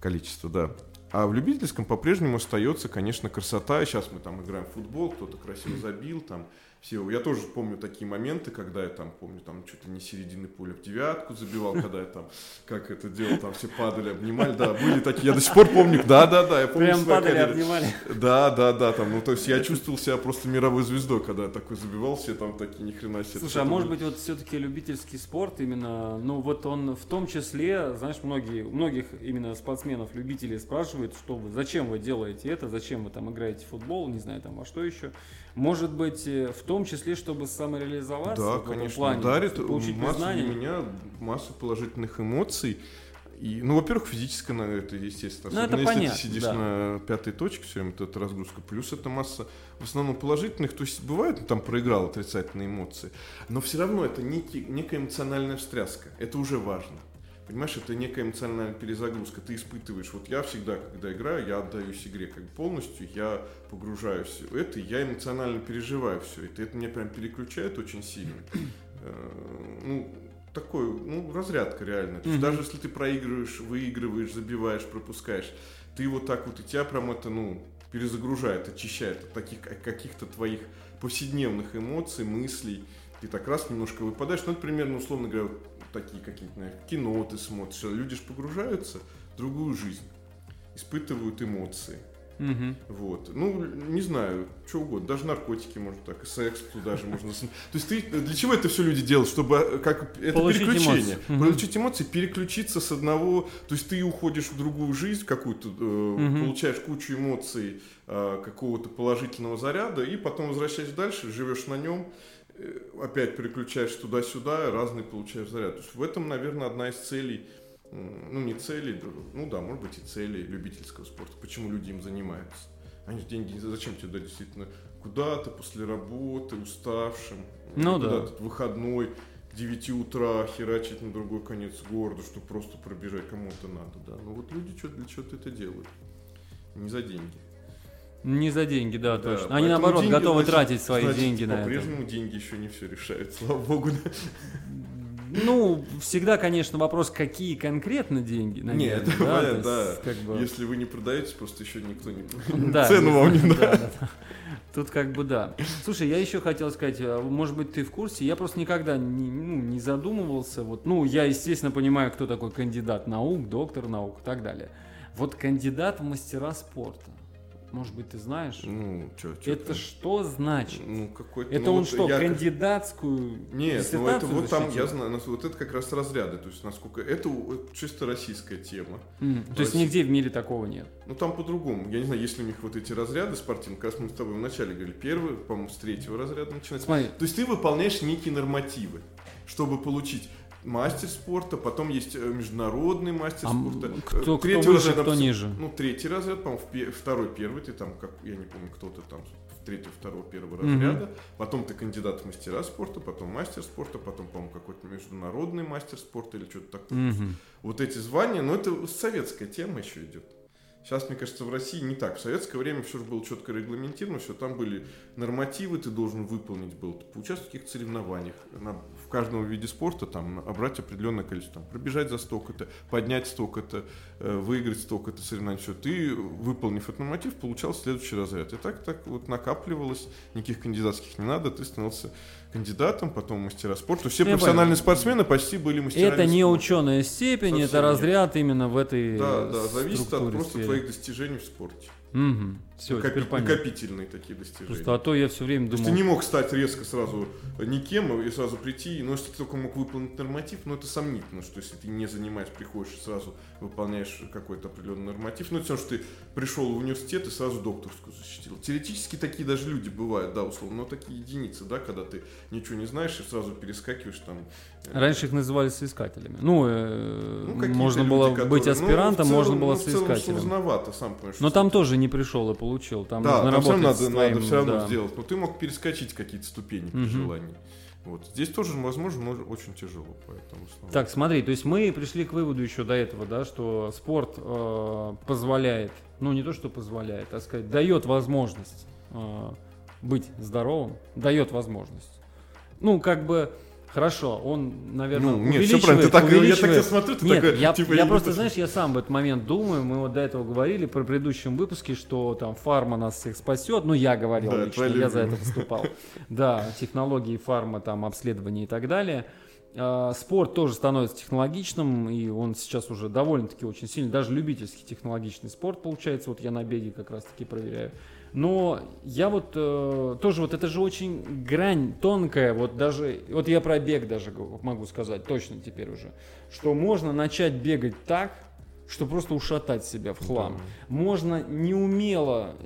количество, да. А в любительском по-прежнему остается, конечно, красота. Сейчас мы там играем в футбол, кто-то красиво забил, там все. Я тоже помню такие моменты, когда я там, помню, там чуть ли не середины поля в девятку забивал, когда я там, как это делал, там все падали, обнимали, да, были такие, я до сих пор помню, да-да-да, я помню Прям падали, карьеры. обнимали. Да, да, да, там, ну то есть я чувствовал себя просто мировой звездой, когда я такой забивал, все там такие, ни хрена себе. Слушай, а может быть вот все-таки любительский спорт именно, ну вот он в том числе, знаешь, многие, многих именно спортсменов, любителей спрашивают, что вы, зачем вы делаете это, зачем вы там играете в футбол, не знаю там во что еще. Может быть, э, в том числе, чтобы самореализоваться Да, в конечно, плане, дарит получить массу для меня массу положительных эмоций. И, ну, во-первых, физическое, на это, естественно. Ну, это Особенно если понятно, ты сидишь да. на пятой точке, все время, эта разгрузка. Плюс это масса в основном положительных. То есть бывает, ну, там проиграл отрицательные эмоции. Но все равно это некий, некая эмоциональная встряска. Это уже важно. Понимаешь, это некая эмоциональная перезагрузка. Ты испытываешь. Вот я всегда, когда играю, я отдаюсь игре как бы полностью, я погружаюсь в это, я эмоционально переживаю все. Это, это меня прям переключает очень сильно. Э, Ну, такой, ну, разрядка реально. То есть даже если ты проигрываешь, выигрываешь, забиваешь, пропускаешь, ты вот так вот, и тебя прям это, ну, перезагружает, очищает от таких ка- каких-то твоих повседневных эмоций, мыслей. Ты так раз немножко выпадаешь. Ну, это примерно, условно говоря, такие какие-то, наверное, кино ты смотришь. а Люди же погружаются в другую жизнь, испытывают эмоции. Мгм. Вот. Ну, не знаю, что угодно. Даже наркотики можно так, и секс туда же можно. То есть ты для чего это все люди делают? Чтобы э, как это Получить переключение. эмоции. Получить эмоции, переключиться с одного. То есть ты уходишь в другую жизнь какую-то, э, Мгм. получаешь кучу эмоций, э, какого-то положительного заряда, и потом возвращаешься дальше, живешь на нем, опять переключаешь туда-сюда, разный получаешь заряд. То есть в этом, наверное, одна из целей ну, не целей, ну да, может быть и целей любительского спорта. Почему люди им занимаются? Они же деньги, зачем тебе да, действительно куда-то после работы, уставшим, Ну да. куда-то выходной, к 9 утра херачить на другой конец города, чтобы просто пробежать, кому это надо, да. Ну вот люди что для чего-то это делают. Не за деньги. Не за деньги, да, Да, точно. Они наоборот деньги, готовы значит- тратить свои значит, деньги на это. По-прежнему деньги еще не все решают, слава богу. Ну, всегда, конечно, вопрос, какие конкретно деньги. Наверное, Нет, да, понятно, да. как бы- Если вы не продаете, просто еще никто не Да, цену вам не да. Тут как бы да. Слушай, я еще хотел сказать, а, может быть, ты в курсе, я просто никогда не, ну, не задумывался. Вот, ну, я, естественно, понимаю, кто такой кандидат наук, доктор наук и так далее. Вот кандидат в мастера спорта. Может быть, ты знаешь? Ну, что, что Это что значит? Ну, какой-то... Это ну, он вот что, я кандидатскую Нет, ну это вот там, я знаю, нас- вот это как раз разряды, то есть насколько... Это чисто российская тема. М, То есть нигде в мире такого нет. Ну там по-другому. Я не знаю, есть ли у них вот эти разряды спортивные. Как раз мы с тобой вначале говорили, первый, по-моему, с третьего разряда начинается. Смотри, То есть ты выполняешь некие нормативы, чтобы получить мастер спорта, потом есть э, международный мастер а спорта. Э, кто, кто третий выше, разряд кто ниже? Ну, третий разряд, по-моему, пе- второй, первый, ты там, как, я не помню, кто-то там третьего, второго, первого разряда. Потом ты кандидат в мастера спорта, потом мастер спорта, потом, по-моему, какой-то международный мастер спорта или что-то такое. Мгм. Вот эти звания, но это советская тема еще идет. Сейчас, мне кажется, в России не так. В советское время все же было четко регламентировано, все там были нормативы, ты должен выполнить был, поучаствовать в каких-то соревнованиях. На- в каждом виде спорта там набрать определенное количество, там, пробежать за столько-то, поднять столько-то, э, выиграть столько-то соревнований. Все, ты, выполнив этот норматив, получал следующий разряд. И так, так вот накапливалось, никаких кандидатских не надо, ты становился кандидатом, потом мастера спорта. Все Я профессиональные понял. спортсмены почти были мастерами Это не спорта. ученая степень, Совсем это нет. разряд именно в этой Да, да, э, зависит от просто сфере. твоих достижений в спорте. Все, Накопи- понятно. накопительные такие достижения. Просто а то я все время То есть думал... ты не мог стать резко сразу никем и сразу прийти, но если ты только мог выполнить норматив, ну это сомнительно, что если ты не занимаешь, приходишь и сразу выполняешь какой-то определенный норматив, ну это все, что ты пришел в университет и сразу докторскую защитил. Теоретически такие даже люди бывают, да, условно, но такие единицы, да, когда ты ничего не знаешь и сразу перескакиваешь там. э, Раньше их называли соискателями. Ну, э, ну, можно люди, было которые- быть ну, аспирантом, в целом- можно было ну, в целом соискателем. сложновато, сам понимаешь. Но там тоже не пришел и получил. Там да, нужно там работать надо, твоим, надо все равно да. сделать. Но ты мог перескочить какие-то ступени при Мгм. желании. Вот. Здесь тоже, возможно, но очень тяжело, поэтому снова. Так, смотри, то есть мы пришли к выводу еще до этого, да, что спорт э, позволяет, ну не то, что позволяет, а сказать, дает возможность э, быть здоровым, дает возможность. Ну, как бы, хорошо, он, наверное, Ну, нет, всё правильно, ты так- я так тебя смотрю, ты Нет, такой, я, типа, я не просто, то, знаешь, я сам в этот момент думаю, мы вот до этого говорили про предыдущем выпуске, что там фарма нас всех спасет, ну я говорил Да, лично, я за это выступал. Да, технологии фарма, там, обследования и так далее. А, Спорт тоже становится технологичным, и он сейчас уже довольно-таки очень сильный, даже любительский технологичный спорт получается, вот я на беге как раз-таки проверяю. Но я вот э, тоже вот это же очень грань тонкая, вот даже, вот я про бег даже могу сказать, точно теперь уже, что можно начать бегать так, что просто ушатать себя в хлам. Можно неумело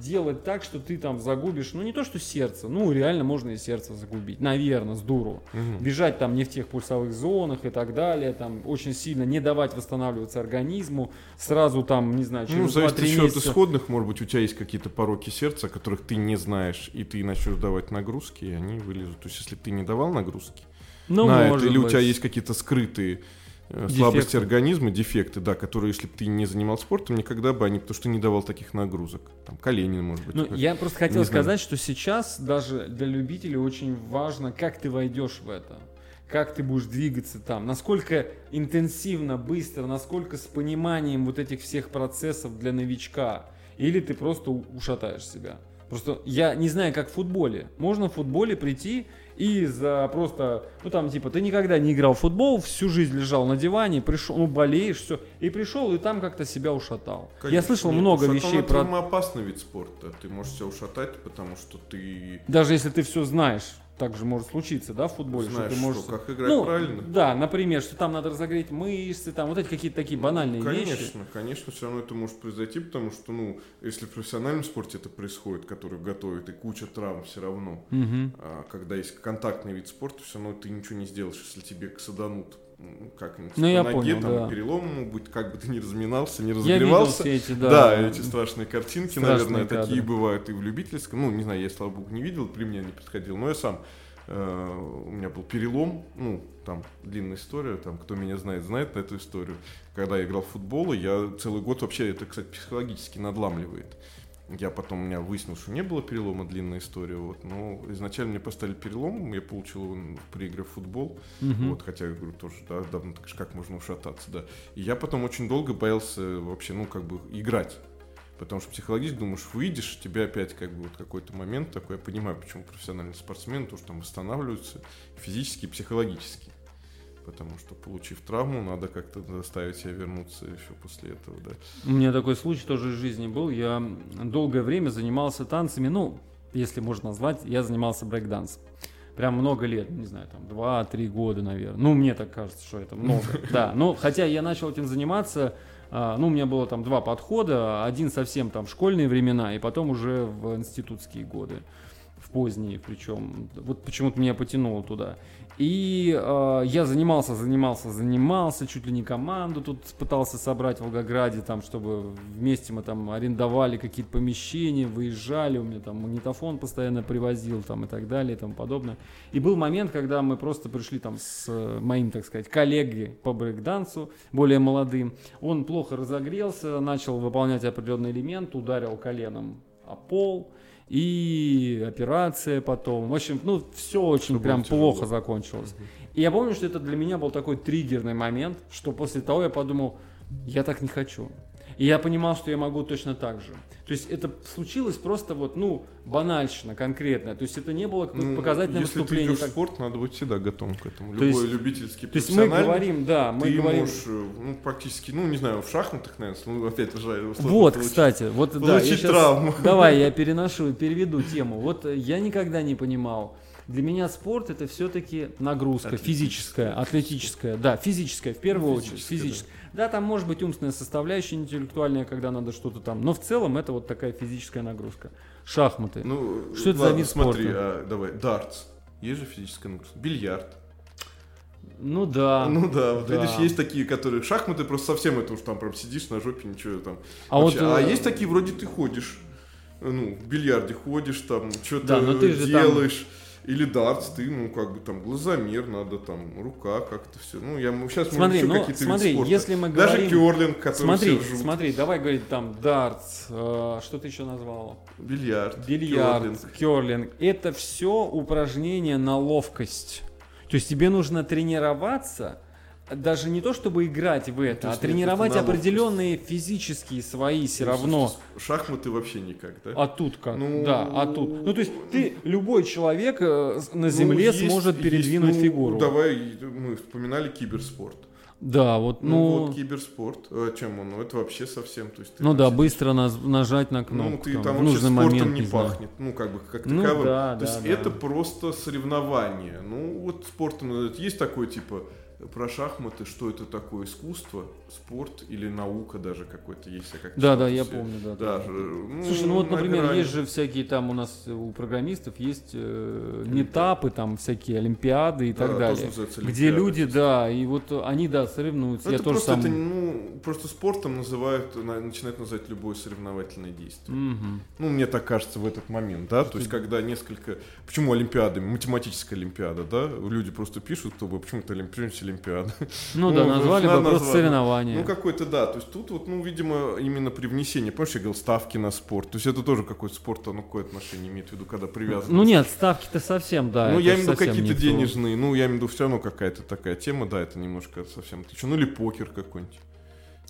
делать так, что ты там загубишь, ну не то что сердце, ну реально можно и сердце загубить, наверное, с дуру. Мгм. Бежать там не в тех пульсовых зонах и так далее, там очень сильно не давать восстанавливаться организму, сразу там, не знаю, Ну, через зависит 2-3 еще от месяца. исходных, может быть, у тебя есть какие-то пороки сердца, которых ты не знаешь, и ты начнешь давать нагрузки, и они вылезут. То есть, если ты не давал нагрузки Ну, на это, или у быть. тебя есть какие-то скрытые Дефекты. слабости организма, дефекты, да, которые, если бы ты не занимал спортом, никогда бы они, потому что не давал таких нагрузок. Там колени, может быть. Ну, я просто хотел не знаю. сказать, что сейчас даже для любителей очень важно, как ты войдешь в это. Как ты будешь двигаться там, насколько интенсивно, быстро, насколько с пониманием вот этих всех процессов для новичка. Или ты просто ушатаешь себя. Просто я не знаю, как в футболе. Можно в футболе прийти и за просто, ну там типа, ты никогда не играл в футбол, всю жизнь лежал на диване, пришел, ну болеешь, все, и пришел и там как-то себя ушатал. я Конечно, слышал нет, много вещей это про опасный вид спорта. Ты можешь себя ушатать, потому что ты Даже если ты все знаешь, так же может случиться, да, в футболе, знаешь, что ты можешь... что, как играть ну, правильно. да, например, что там надо разогреть мышцы, там вот эти какие-то такие банальные конечно, вещи. конечно, все равно это может произойти, потому что, ну, если в профессиональном спорте это происходит, который готовит, и куча травм все равно, Мгм. а когда есть контактный вид спорта, все равно ты ничего не сделаешь, если тебе саданут м, как-нибудь Ну, я ноге, понял, там да. перелом быть, как бы ты ни разминался, не Я видел разогревался. все эти, да. Да, эти страшные картинки, Страшные наверное, кадры. такие бывают и в любительском. Ну, не знаю, я, слава богу, не видел, при мне не происходило, но я сам э, у меня был перелом, ну, там длинная история, там, кто меня знает, знает на эту историю. Когда я играл в футбол, я целый год вообще, это, кстати, психологически надламливает. Я потом, у меня выяснилось, что не было перелома, длинная история, вот, но изначально мне поставили перелом, я получил его при игре в футбол, угу. вот, хотя, я говорю, тоже, да, давно, так как можно ушататься, да. И я потом очень долго боялся вообще, ну, как бы, играть. Потому что психологически думаешь, выйдешь, тебе опять как бы вот какой-то момент такой, я понимаю, почему профессиональный спортсмен, то, что там восстанавливаются физически и психологически потому что, получив травму, надо как-то заставить себя вернуться еще после этого, да. У меня такой случай тоже в жизни был. Я долгое время занимался танцами, ну, если можно назвать, я занимался брейкдансом. Прям много лет, не знаю, там, 2-3 года, наверное. Ну, мне так кажется, что это много. Да, но хотя я начал этим заниматься, а, ну, у меня было там два подхода. Один совсем там в школьные времена, и потом уже в институтские годы в поздние, причем. Вот почему-то меня потянуло туда. И э, я занимался, занимался, занимался, чуть ли не команду тут пытался собрать в Волгограде, там, чтобы вместе мы там арендовали какие-то помещения, выезжали, у меня там магнитофон постоянно привозил там и так далее и тому подобное. И был момент, когда мы просто пришли там с моим, так сказать, коллегой по брейкдансу, более молодым. Он плохо разогрелся, начал выполнять определенный элемент, ударил коленом о пол, и операция потом. В общем, ну, все очень прям плохо закончилось. И я помню, что это для меня был такой триггерный момент, что после того я подумал, я так не хочу. И я понимал, что я могу точно так же. То есть это случилось просто вот, ну, банальщина конкретная. То есть это не было какое-то ну, показательное если выступление. Если ты идешь в спорт, надо быть всегда готовым к этому. То Любой есть, любительский То есть мы говорим, да, мы ты говорим... можешь, э, ну, практически, ну, не знаю, в шахматах, наверное, ну, опять же, Вот, получить, кстати, вот, да, я сейчас, травму. Давай, я переношу, переведу тему. Вот э, я никогда не понимал, для меня спорт это все-таки нагрузка физическая, атлетическая, да, физическая в первую очередь, физическая. Да, там может быть умственная составляющая интеллектуальная, когда надо что-то там, но в целом это вот такая физическая нагрузка. Шахматы. Ну, что это ладно, за вид смотри, спорта? А, давай, дартс. Есть же физическая нагрузка. Бильярд. Ну да. Ну да, вот да. видишь, есть такие, которые шахматы просто совсем это уж там прям сидишь на жопе, ничего там. А, Вообще, вот, а э... есть такие, вроде ты ходишь, ну, в бильярде ходишь, там, что-то да, делаешь. Там или дартс, ты, ну, как бы там глазомер, надо там рука как-то все. Ну, я сейчас смотри, ну, какие-то смотри, виды спорта. если мы Даже говорим... керлинг, который Смотри, все смотри, давай говорить там дартс, э, что ты еще назвал? Бильярд. Бильярд, керлинг. керлинг. Это все упражнения на ловкость. То есть тебе нужно тренироваться даже не то, чтобы играть в это, а тренировать это определенные физические свои все равно. Шахматы вообще никак, да? А тут как? Ну, да, а тут. Ну, то есть ты, любой человек э, на ну, земле ну, есть, сможет передвинуть есть, ну, фигуру. Давай, мы вспоминали киберспорт. Да, вот, ну... ну вот киберспорт, о чем он? Ну, это вообще совсем, то есть... ну да, сидишь, быстро наз, нажать на кнопку. Ну, ты там, там в нужный спортом момент, не, не пахнет, ну, как бы, как ну, таковым. Да, то да, есть да. это просто соревнование. Ну, вот спортом, есть такой, типа, про шахматы, что это такое искусство, спорт или наука даже какой-то есть. Я как да, да, я помню, да. да. да. Ну, Слушай, ну вот, например, грани... есть же всякие там у нас у программистов есть э, метапы, там всякие олимпиады и да, так далее, где люди, да, и вот они, да, соревнуются. Ну, я это тоже просто сам... это, ну, просто спортом называют, начинают называть любое соревновательное действие. Угу. Ну, мне так кажется в этот момент, да, то есть когда несколько, почему олимпиады, математическая олимпиада, да, люди просто пишут, кто бы, почему-то олимпиада Олимпиада. Ну, да, назвали бы просто соревнования. Ну, какой-то, да. То есть тут вот, ну, видимо, именно при внесении, помнишь, я говорил, ставки на спорт. То есть это тоже какой-то спорт, оно какое отношение имеет в виду, когда привязано. Ну нет, ставки-то совсем, да. Ну, я имею в виду какие-то денежные, ну, я имею в виду все равно какая-то такая тема, да, это немножко совсем отлично. Ну, или покер какой-нибудь.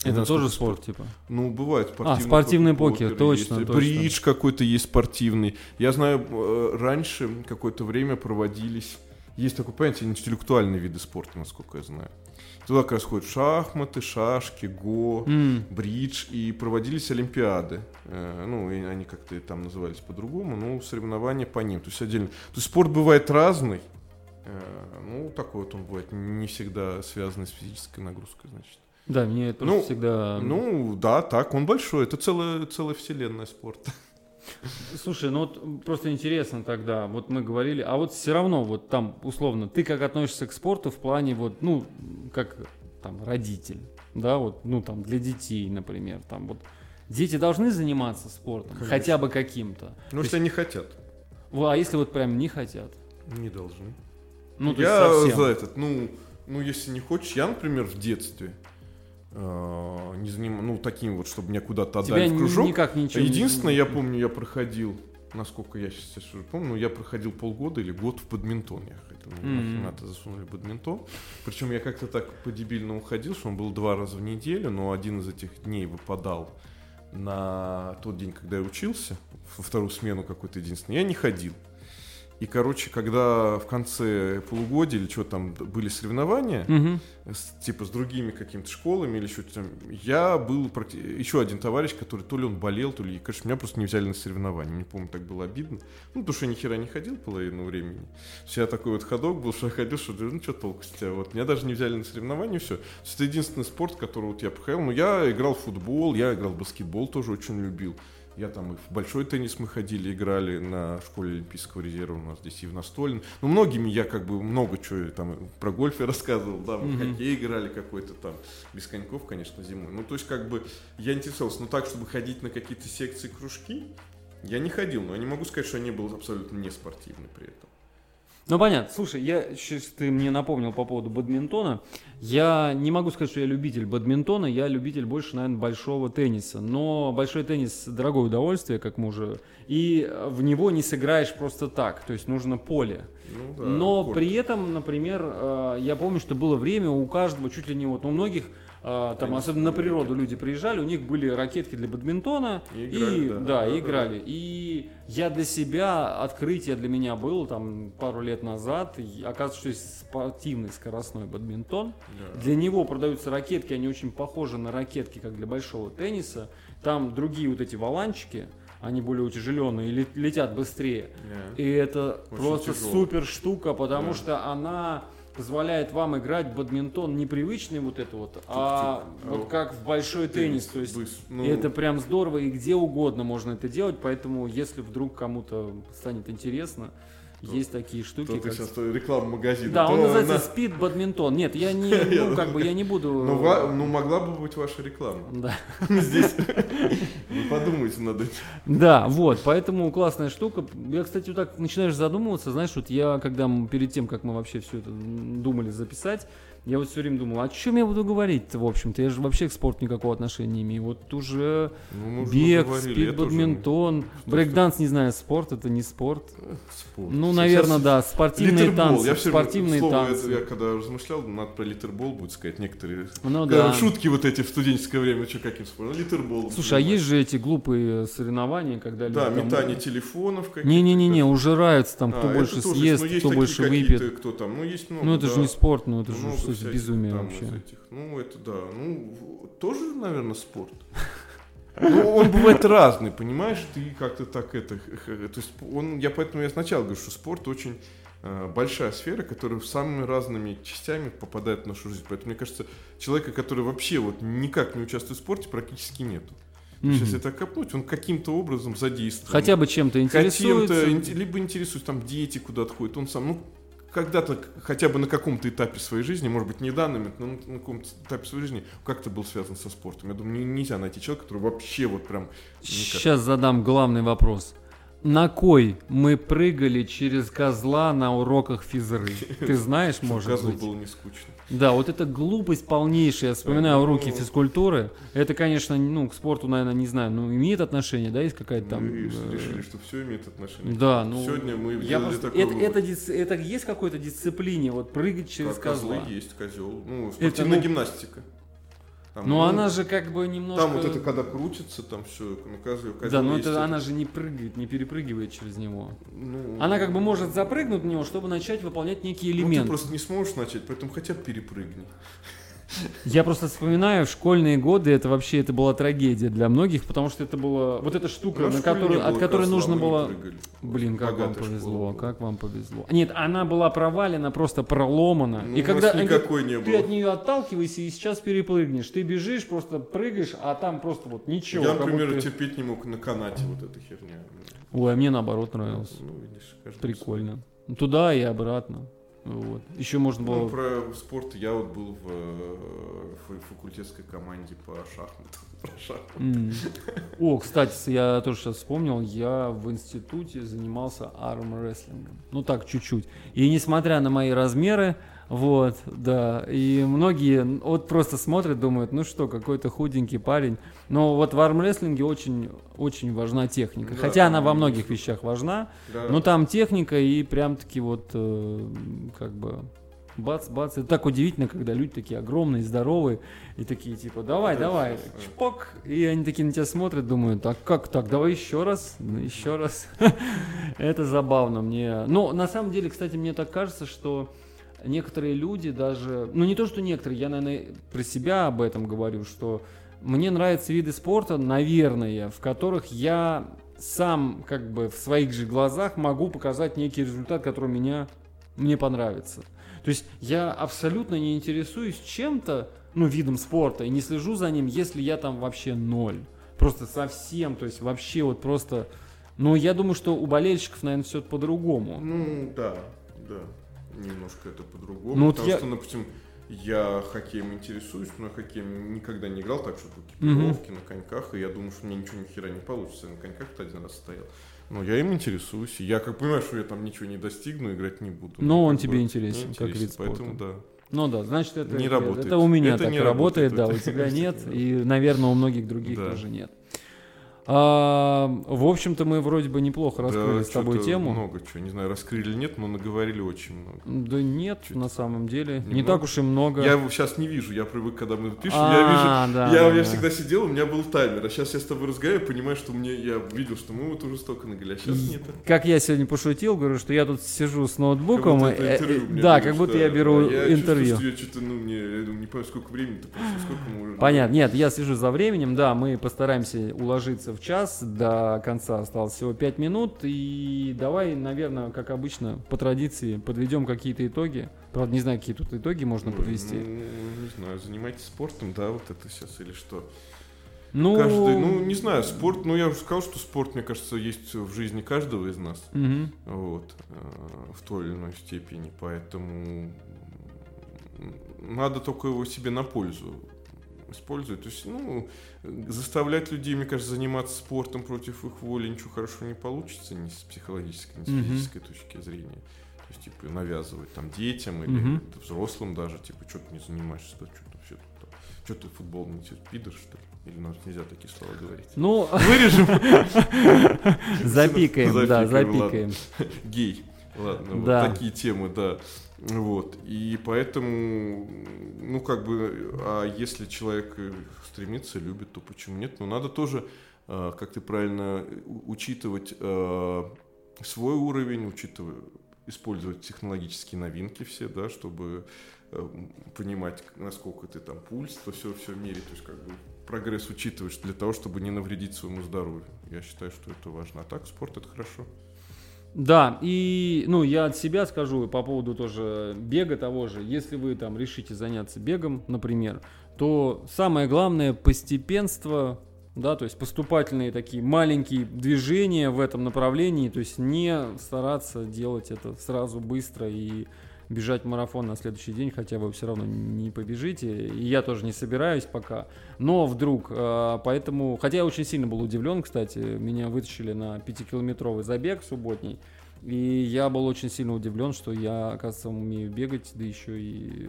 Это тоже спорт, типа? Ну, бывает спортивный. А, спортивный покер, покер точно, есть. точно. Бридж какой-то есть спортивный. Я знаю, э, раньше какое-то время проводились... Есть такое понятие интеллектуальные виды спорта, насколько я знаю. Туда как раз ходят шахматы, шашки, го, mm. бридж, и проводились олимпиады. Э, ну, они как-то там назывались по-другому, но соревнования по ним. То есть отдельно. То есть спорт бывает разный. Э, ну, такой вот он бывает, не всегда связанный с физической нагрузкой, значит. Да, мне это ну, всегда... Ну, да, так, он большой. Это целая, целая вселенная спорта. Слушай, ну вот просто интересно тогда, вот мы говорили, а вот все равно вот там условно, ты как относишься к спорту в плане вот, ну, как там родитель, да, вот, ну там для детей, например, там вот дети должны заниматься спортом, Конечно. хотя бы каким-то. Ну, если они хотят. А если вот прям не хотят? Не должны. Ну, я за этот, ну, ну, если не хочешь, я, например, в детстве, не заним... ну, таким вот, чтобы меня куда-то Тебя отдали в ни- кружок. никак ничего не- Единственное, я помню, я проходил, насколько я сейчас уже помню, ну, я проходил полгода или год в бадминтон. Я хотел, ну, Мгм. махинаты засунули в бадминтон. Причем я как-то так по-дебильному ходил, что он был два раза в неделю, но один из этих дней выпадал на тот день, когда я учился, во вторую смену какой-то единственный, я не ходил. И, короче, когда в конце полугодия или что там были соревнования, Мгм. с- типа с другими какими-то школами или что-то там. Я был практи- еще один товарищ, который то ли он болел, то ли, конечно, меня просто не взяли на соревнования. Мне, помню, так было обидно. Ну, потому что я ни хера не ходил половину времени. То есть я такой вот ходок был, что я ходил, что ну что толку с тебя. Вот меня даже не взяли на соревнования, все. То есть это единственный спорт, который вот я проходил. Ну, я играл в футбол, я играл в баскетбол, тоже очень любил. Я там и в большой теннис мы ходили, играли на школе Олимпийского резерва у нас здесь и в настольном. Ну, многими я как бы много чего там про гольф я рассказывал, да, мы в Мгм. хоккей играли какой-то там, без коньков, конечно, зимой. Ну, то есть, как бы, я интересовался, но так, чтобы ходить на какие-то секции, кружки, я не ходил, но я не могу сказать, что я не был абсолютно не спортивный при этом. Ну понятно. Слушай, я сейчас ты мне напомнил по поводу бадминтона. Я не могу сказать, что я любитель бадминтона, я любитель больше, наверное, большого тенниса. Но большой теннис дорогое удовольствие, как мы уже. И в него не сыграешь просто так. То есть нужно поле. Ну, да, Но корт. при этом, например, э, я помню, что было время у каждого, чуть ли не вот, у многих, там, Теннисные особенно на природу люди приезжали, у них были ракетки для бадминтона, И и, играли, да. да, Да, и да, играли. И я для себя, открытие для меня было там пару лет назад, и оказывается, что есть спортивный скоростной бадминтон. Да. Для него продаются ракетки, они очень похожи на ракетки, как для большого тенниса. Там другие вот эти валанчики, они более утяжеленные, и ле- летят быстрее. Да. И это Очень просто тяжело. супер штука, потому Да. что она позволяет вам играть в бадминтон непривычный вот это вот, а Тук-тук. вот как в большой теннис. То есть ну, и это прям здорово, и где угодно можно это делать, поэтому если вдруг кому-то станет интересно, есть такие штуки. как- сейчас рекламу магазина. Да, он называется на- спид бадминтон. Нет, я не, ну как бы я не буду. Ну, ну, могла бы быть ваша реклама. Да. Здесь. Вы подумайте над этим. Да, вот, поэтому классная штука. Я, кстати, вот так начинаешь задумываться, знаешь, вот я, когда перед тем, как мы вообще все это думали записать, я вот все время думал, о чем я буду говорить-то, в общем-то, я же вообще к спорту никакого отношения не имею. Вот уже Ну, бег, тоже- спид-бадминтон, брейкданс, не знаю, спорт, это не спорт. Спорт. Ну, Сейчас наверное, да, спортивные Литербол. танцы, Я все спортивные слово танцы. это я когда размышлял, надо про литербол будет сказать некоторые. Ну Когда да. Шутки вот эти в студенческое время, что каким спортом? Литербол. Слушай, а есть же эти глупые соревнования, когда Да, люди там- метание телефонов какие-то. Не-не-не, ужираются там, А, кто это больше съест, Ну, кто больше выпьет. Кто там, ну, есть много, Ну это же да. не спорт, ну это же Всяких безумие там вообще. этих. Ну, это да. Ну, тоже, наверное, спорт. Ну, он бывает разный, понимаешь? Ты как-то так это... То есть он, я поэтому я сначала говорю, что спорт очень э, большая сфера, которая самыми разными частями попадает в нашу жизнь. Поэтому, мне кажется, человека, который вообще вот никак не участвует в спорте, практически нету. То есть, Мгм. Если так копнуть, он каким-то образом задействован. Хотя бы чем-то интересуется. Хотим-то, либо интересуется, там дети куда-то ходят, он сам, ну, когда-то, хотя бы на каком-то этапе своей жизни, может быть, не данный момент, но на каком-то этапе своей жизни, как-то был связан со спортом. Я думаю, не- нельзя найти человека, который вообще вот прям никак. Сейчас задам главный вопрос. На кой мы прыгали через козла на уроках физры? Ты знаешь, может козлу быть? было не скучно. Да, вот это глупость полнейшая. Я вспоминаю уроки физкультуры. Это, конечно, ну, к спорту, наверное, не знаю, но имеет отношение, да, есть какая-то там... Мы э, решили, что все имеет отношение. Да, ну... Сегодня мы я просто- такой это, это, дис- это есть какой-то дисциплине, вот прыгать через Как козлы козла? есть, козел. Ну, спортивная ну, гимнастика. Там, Ну, ну, она же как бы немножко... Там вот это, когда крутится, там все, ну, козел, козел Да, но есть это она же не прыгает, не перепрыгивает через него. Ну, Она как бы может запрыгнуть на него, чтобы начать выполнять некие Ну, ты элементы. просто не сможешь начать, поэтому хотя бы перепрыгни. Я просто вспоминаю, в школьные годы это вообще это была трагедия для многих, потому что это была вот эта штука, на которую, от которой нужно было... Блин, как вам повезло, как вам повезло. Нет, она была провалена, просто проломана. Ну, и когда никакой не ты было. от нее отталкиваешься и сейчас перепрыгнешь, ты бежишь, просто прыгаешь, а там просто вот ничего. Я, например, будто- терпеть не мог на канате вот эта херня. Ой, а мне наоборот нравилось. Ну, видишь, Прикольно. Туда и обратно. Вот. Еще можно. Ну, было... про спорт я вот был в э, фа- факультетской команде по шахматам. Про шахматы. М. О, кстати, я тоже сейчас вспомнил, я в институте занимался армрестлингом. Ну так, чуть-чуть. И несмотря на мои размеры, Вот, да. И многие вот просто смотрят, думают, ну что, какой-то худенький парень. Но вот в армрестлинге очень, очень важна техника. Да, Хотя она во многих вещах важна, да. но там техника и прям-таки вот э, как бы бац-бац. Это так удивительно, когда люди такие огромные, здоровые, и такие типа, давай, да, давай, чпок. И они такие на тебя смотрят, думают, а как так, давай еще раз, ну, еще раз. Это забавно мне. Но на самом деле, кстати, мне так кажется, что некоторые люди даже, ну не то, что некоторые, я, наверное, про себя об этом говорю, что мне нравятся виды спорта, наверное, в которых я сам как бы в своих же глазах могу показать некий результат, который меня, мне понравится. То есть я абсолютно не интересуюсь чем-то, ну, видом спорта, и не слежу за ним, если я там вообще ноль. Просто совсем, то есть вообще вот просто... Ну, я думаю, что у болельщиков, наверное, все по-другому. Ну, да, да немножко это по-другому. Ну, потому я... что, допустим, я хоккеем интересуюсь, но хоккеем никогда не играл так, что экипировки угу. на коньках, и я думаю, что мне ничего ни хера не получится. Я на коньках-то один раз стоял. Но я им интересуюсь. Я как понимаю, что я там ничего не достигну, играть не буду. Но он тебе интересен, интересен, как вид спорта. Поэтому да. Ну да, значит это не работает. Это у меня это так не работает, работает, да, у тебя нет, и, наверное, у многих других да. тоже нет. А, в общем-то, мы вроде бы неплохо раскрыли да, с тобой тему. много чего. Не знаю, раскрыли или нет, но наговорили очень много. Да нет, чуть на самом деле. Немного. Не так уж и много. Я его сейчас не вижу. Я привык, когда мы пишем, а, я вижу. Да, я, да, я да. всегда сидел, у меня был таймер. А сейчас я с тобой разговариваю, понимаю, что мне я видел, что мы вот уже столько наговорили, а сейчас нет. Как я сегодня пошутил, говорю, что я тут сижу с ноутбуком. Как будто интервью, и, да, как будто я беру я интервью. Чувствую, я что-то, ну, мне, я не понимаю, сколько времени, сколько мы уже. Понятно. Нет, я слежу за временем, да, мы постараемся уложиться в час, да конца осталось всего 5 минут. И давай, наверное, как обычно, по традиции подведем какие-то итоги. Правда, не знаю, какие тут итоги можно подвести. Ну, не знаю, занимайтесь спортом, да, вот это сейчас или что. Ну, Каждый, ну, не знаю, спорт, ну, я уже сказал, что спорт, мне кажется, есть в жизни каждого из нас. Угу. Вот, э, в той или иной степени. Поэтому надо только его себе на пользу использовать. То есть, ну, заставлять людей, мне кажется, заниматься спортом против их воли ничего хорошего не получится ни с психологической, ни с физической mm-hmm. точки зрения. То есть, типа, навязывать там детям или mm-hmm. взрослым даже, типа, что ты не занимаешься, что ты вообще тут, что ты футбол не пидор, что ли? Или у нас нельзя такие слова говорить? Ну, вырежем. Запикаем, да, запикаем. Гей. Ладно, вот такие темы, да. Вот. И поэтому, ну, как бы, а если человек стремится, любит, то почему нет? Но надо тоже, а, как ты правильно, учитывать а, свой уровень, учитывать, использовать технологические новинки все, да, чтобы понимать, насколько ты там пульс, то все, все мерить, то есть как бы прогресс учитываешь для того, чтобы не навредить своему здоровью. Я считаю, что это важно. А так спорт это хорошо. Да, и ну, я от себя скажу по поводу тоже бега того же. Если вы там решите заняться бегом, например, то самое главное постепенство, да, то есть поступательные такие маленькие движения в этом направлении, то есть не стараться делать это сразу быстро и бежать марафон на следующий день, хотя вы все равно не побежите. И я тоже не собираюсь пока. Но вдруг, э, поэтому, хотя я очень сильно был удивлен, кстати, меня вытащили на 5-километровый забег субботний. И я был очень сильно удивлен, что я, оказывается, умею бегать, да еще и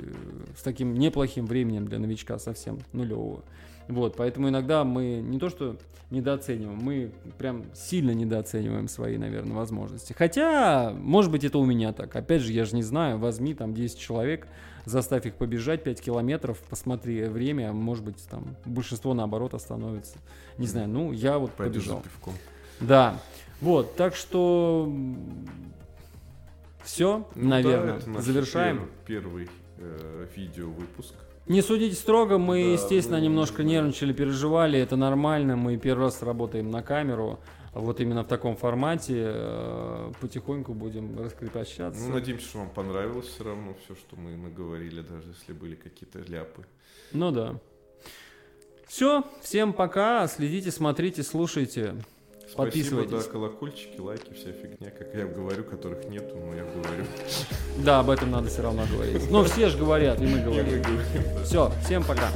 с таким неплохим временем для новичка совсем нулевого. Вот, поэтому иногда мы не то что недооцениваем, мы прям сильно недооцениваем свои, наверное, возможности. Хотя, может быть, это у меня так. Опять же, я же не знаю, возьми там 10 человек, заставь их побежать 5 километров, посмотри время, может быть, там большинство наоборот остановится. Не знаю, ну, я вот Пойду побежал. Да, вот, так что все, ну, наверное, да, завершаем. Первый, первый э, видео выпуск. Не судите строго, мы, да, естественно, ну, немножко нервничали, переживали, это нормально, мы первый раз работаем на камеру, вот именно в таком формате, э, потихоньку будем раскрепощаться. Ну, надеемся, что вам понравилось все равно все, что мы наговорили, даже если были какие-то ляпы. Ну да. Все, всем пока, следите, смотрите, слушайте. Спасибо, да, колокольчики, лайки, вся фигня, как я говорю, которых нету, но я говорю. Да, об этом надо все равно говорить. Но все же говорят, и мы говорим. Все, всем пока.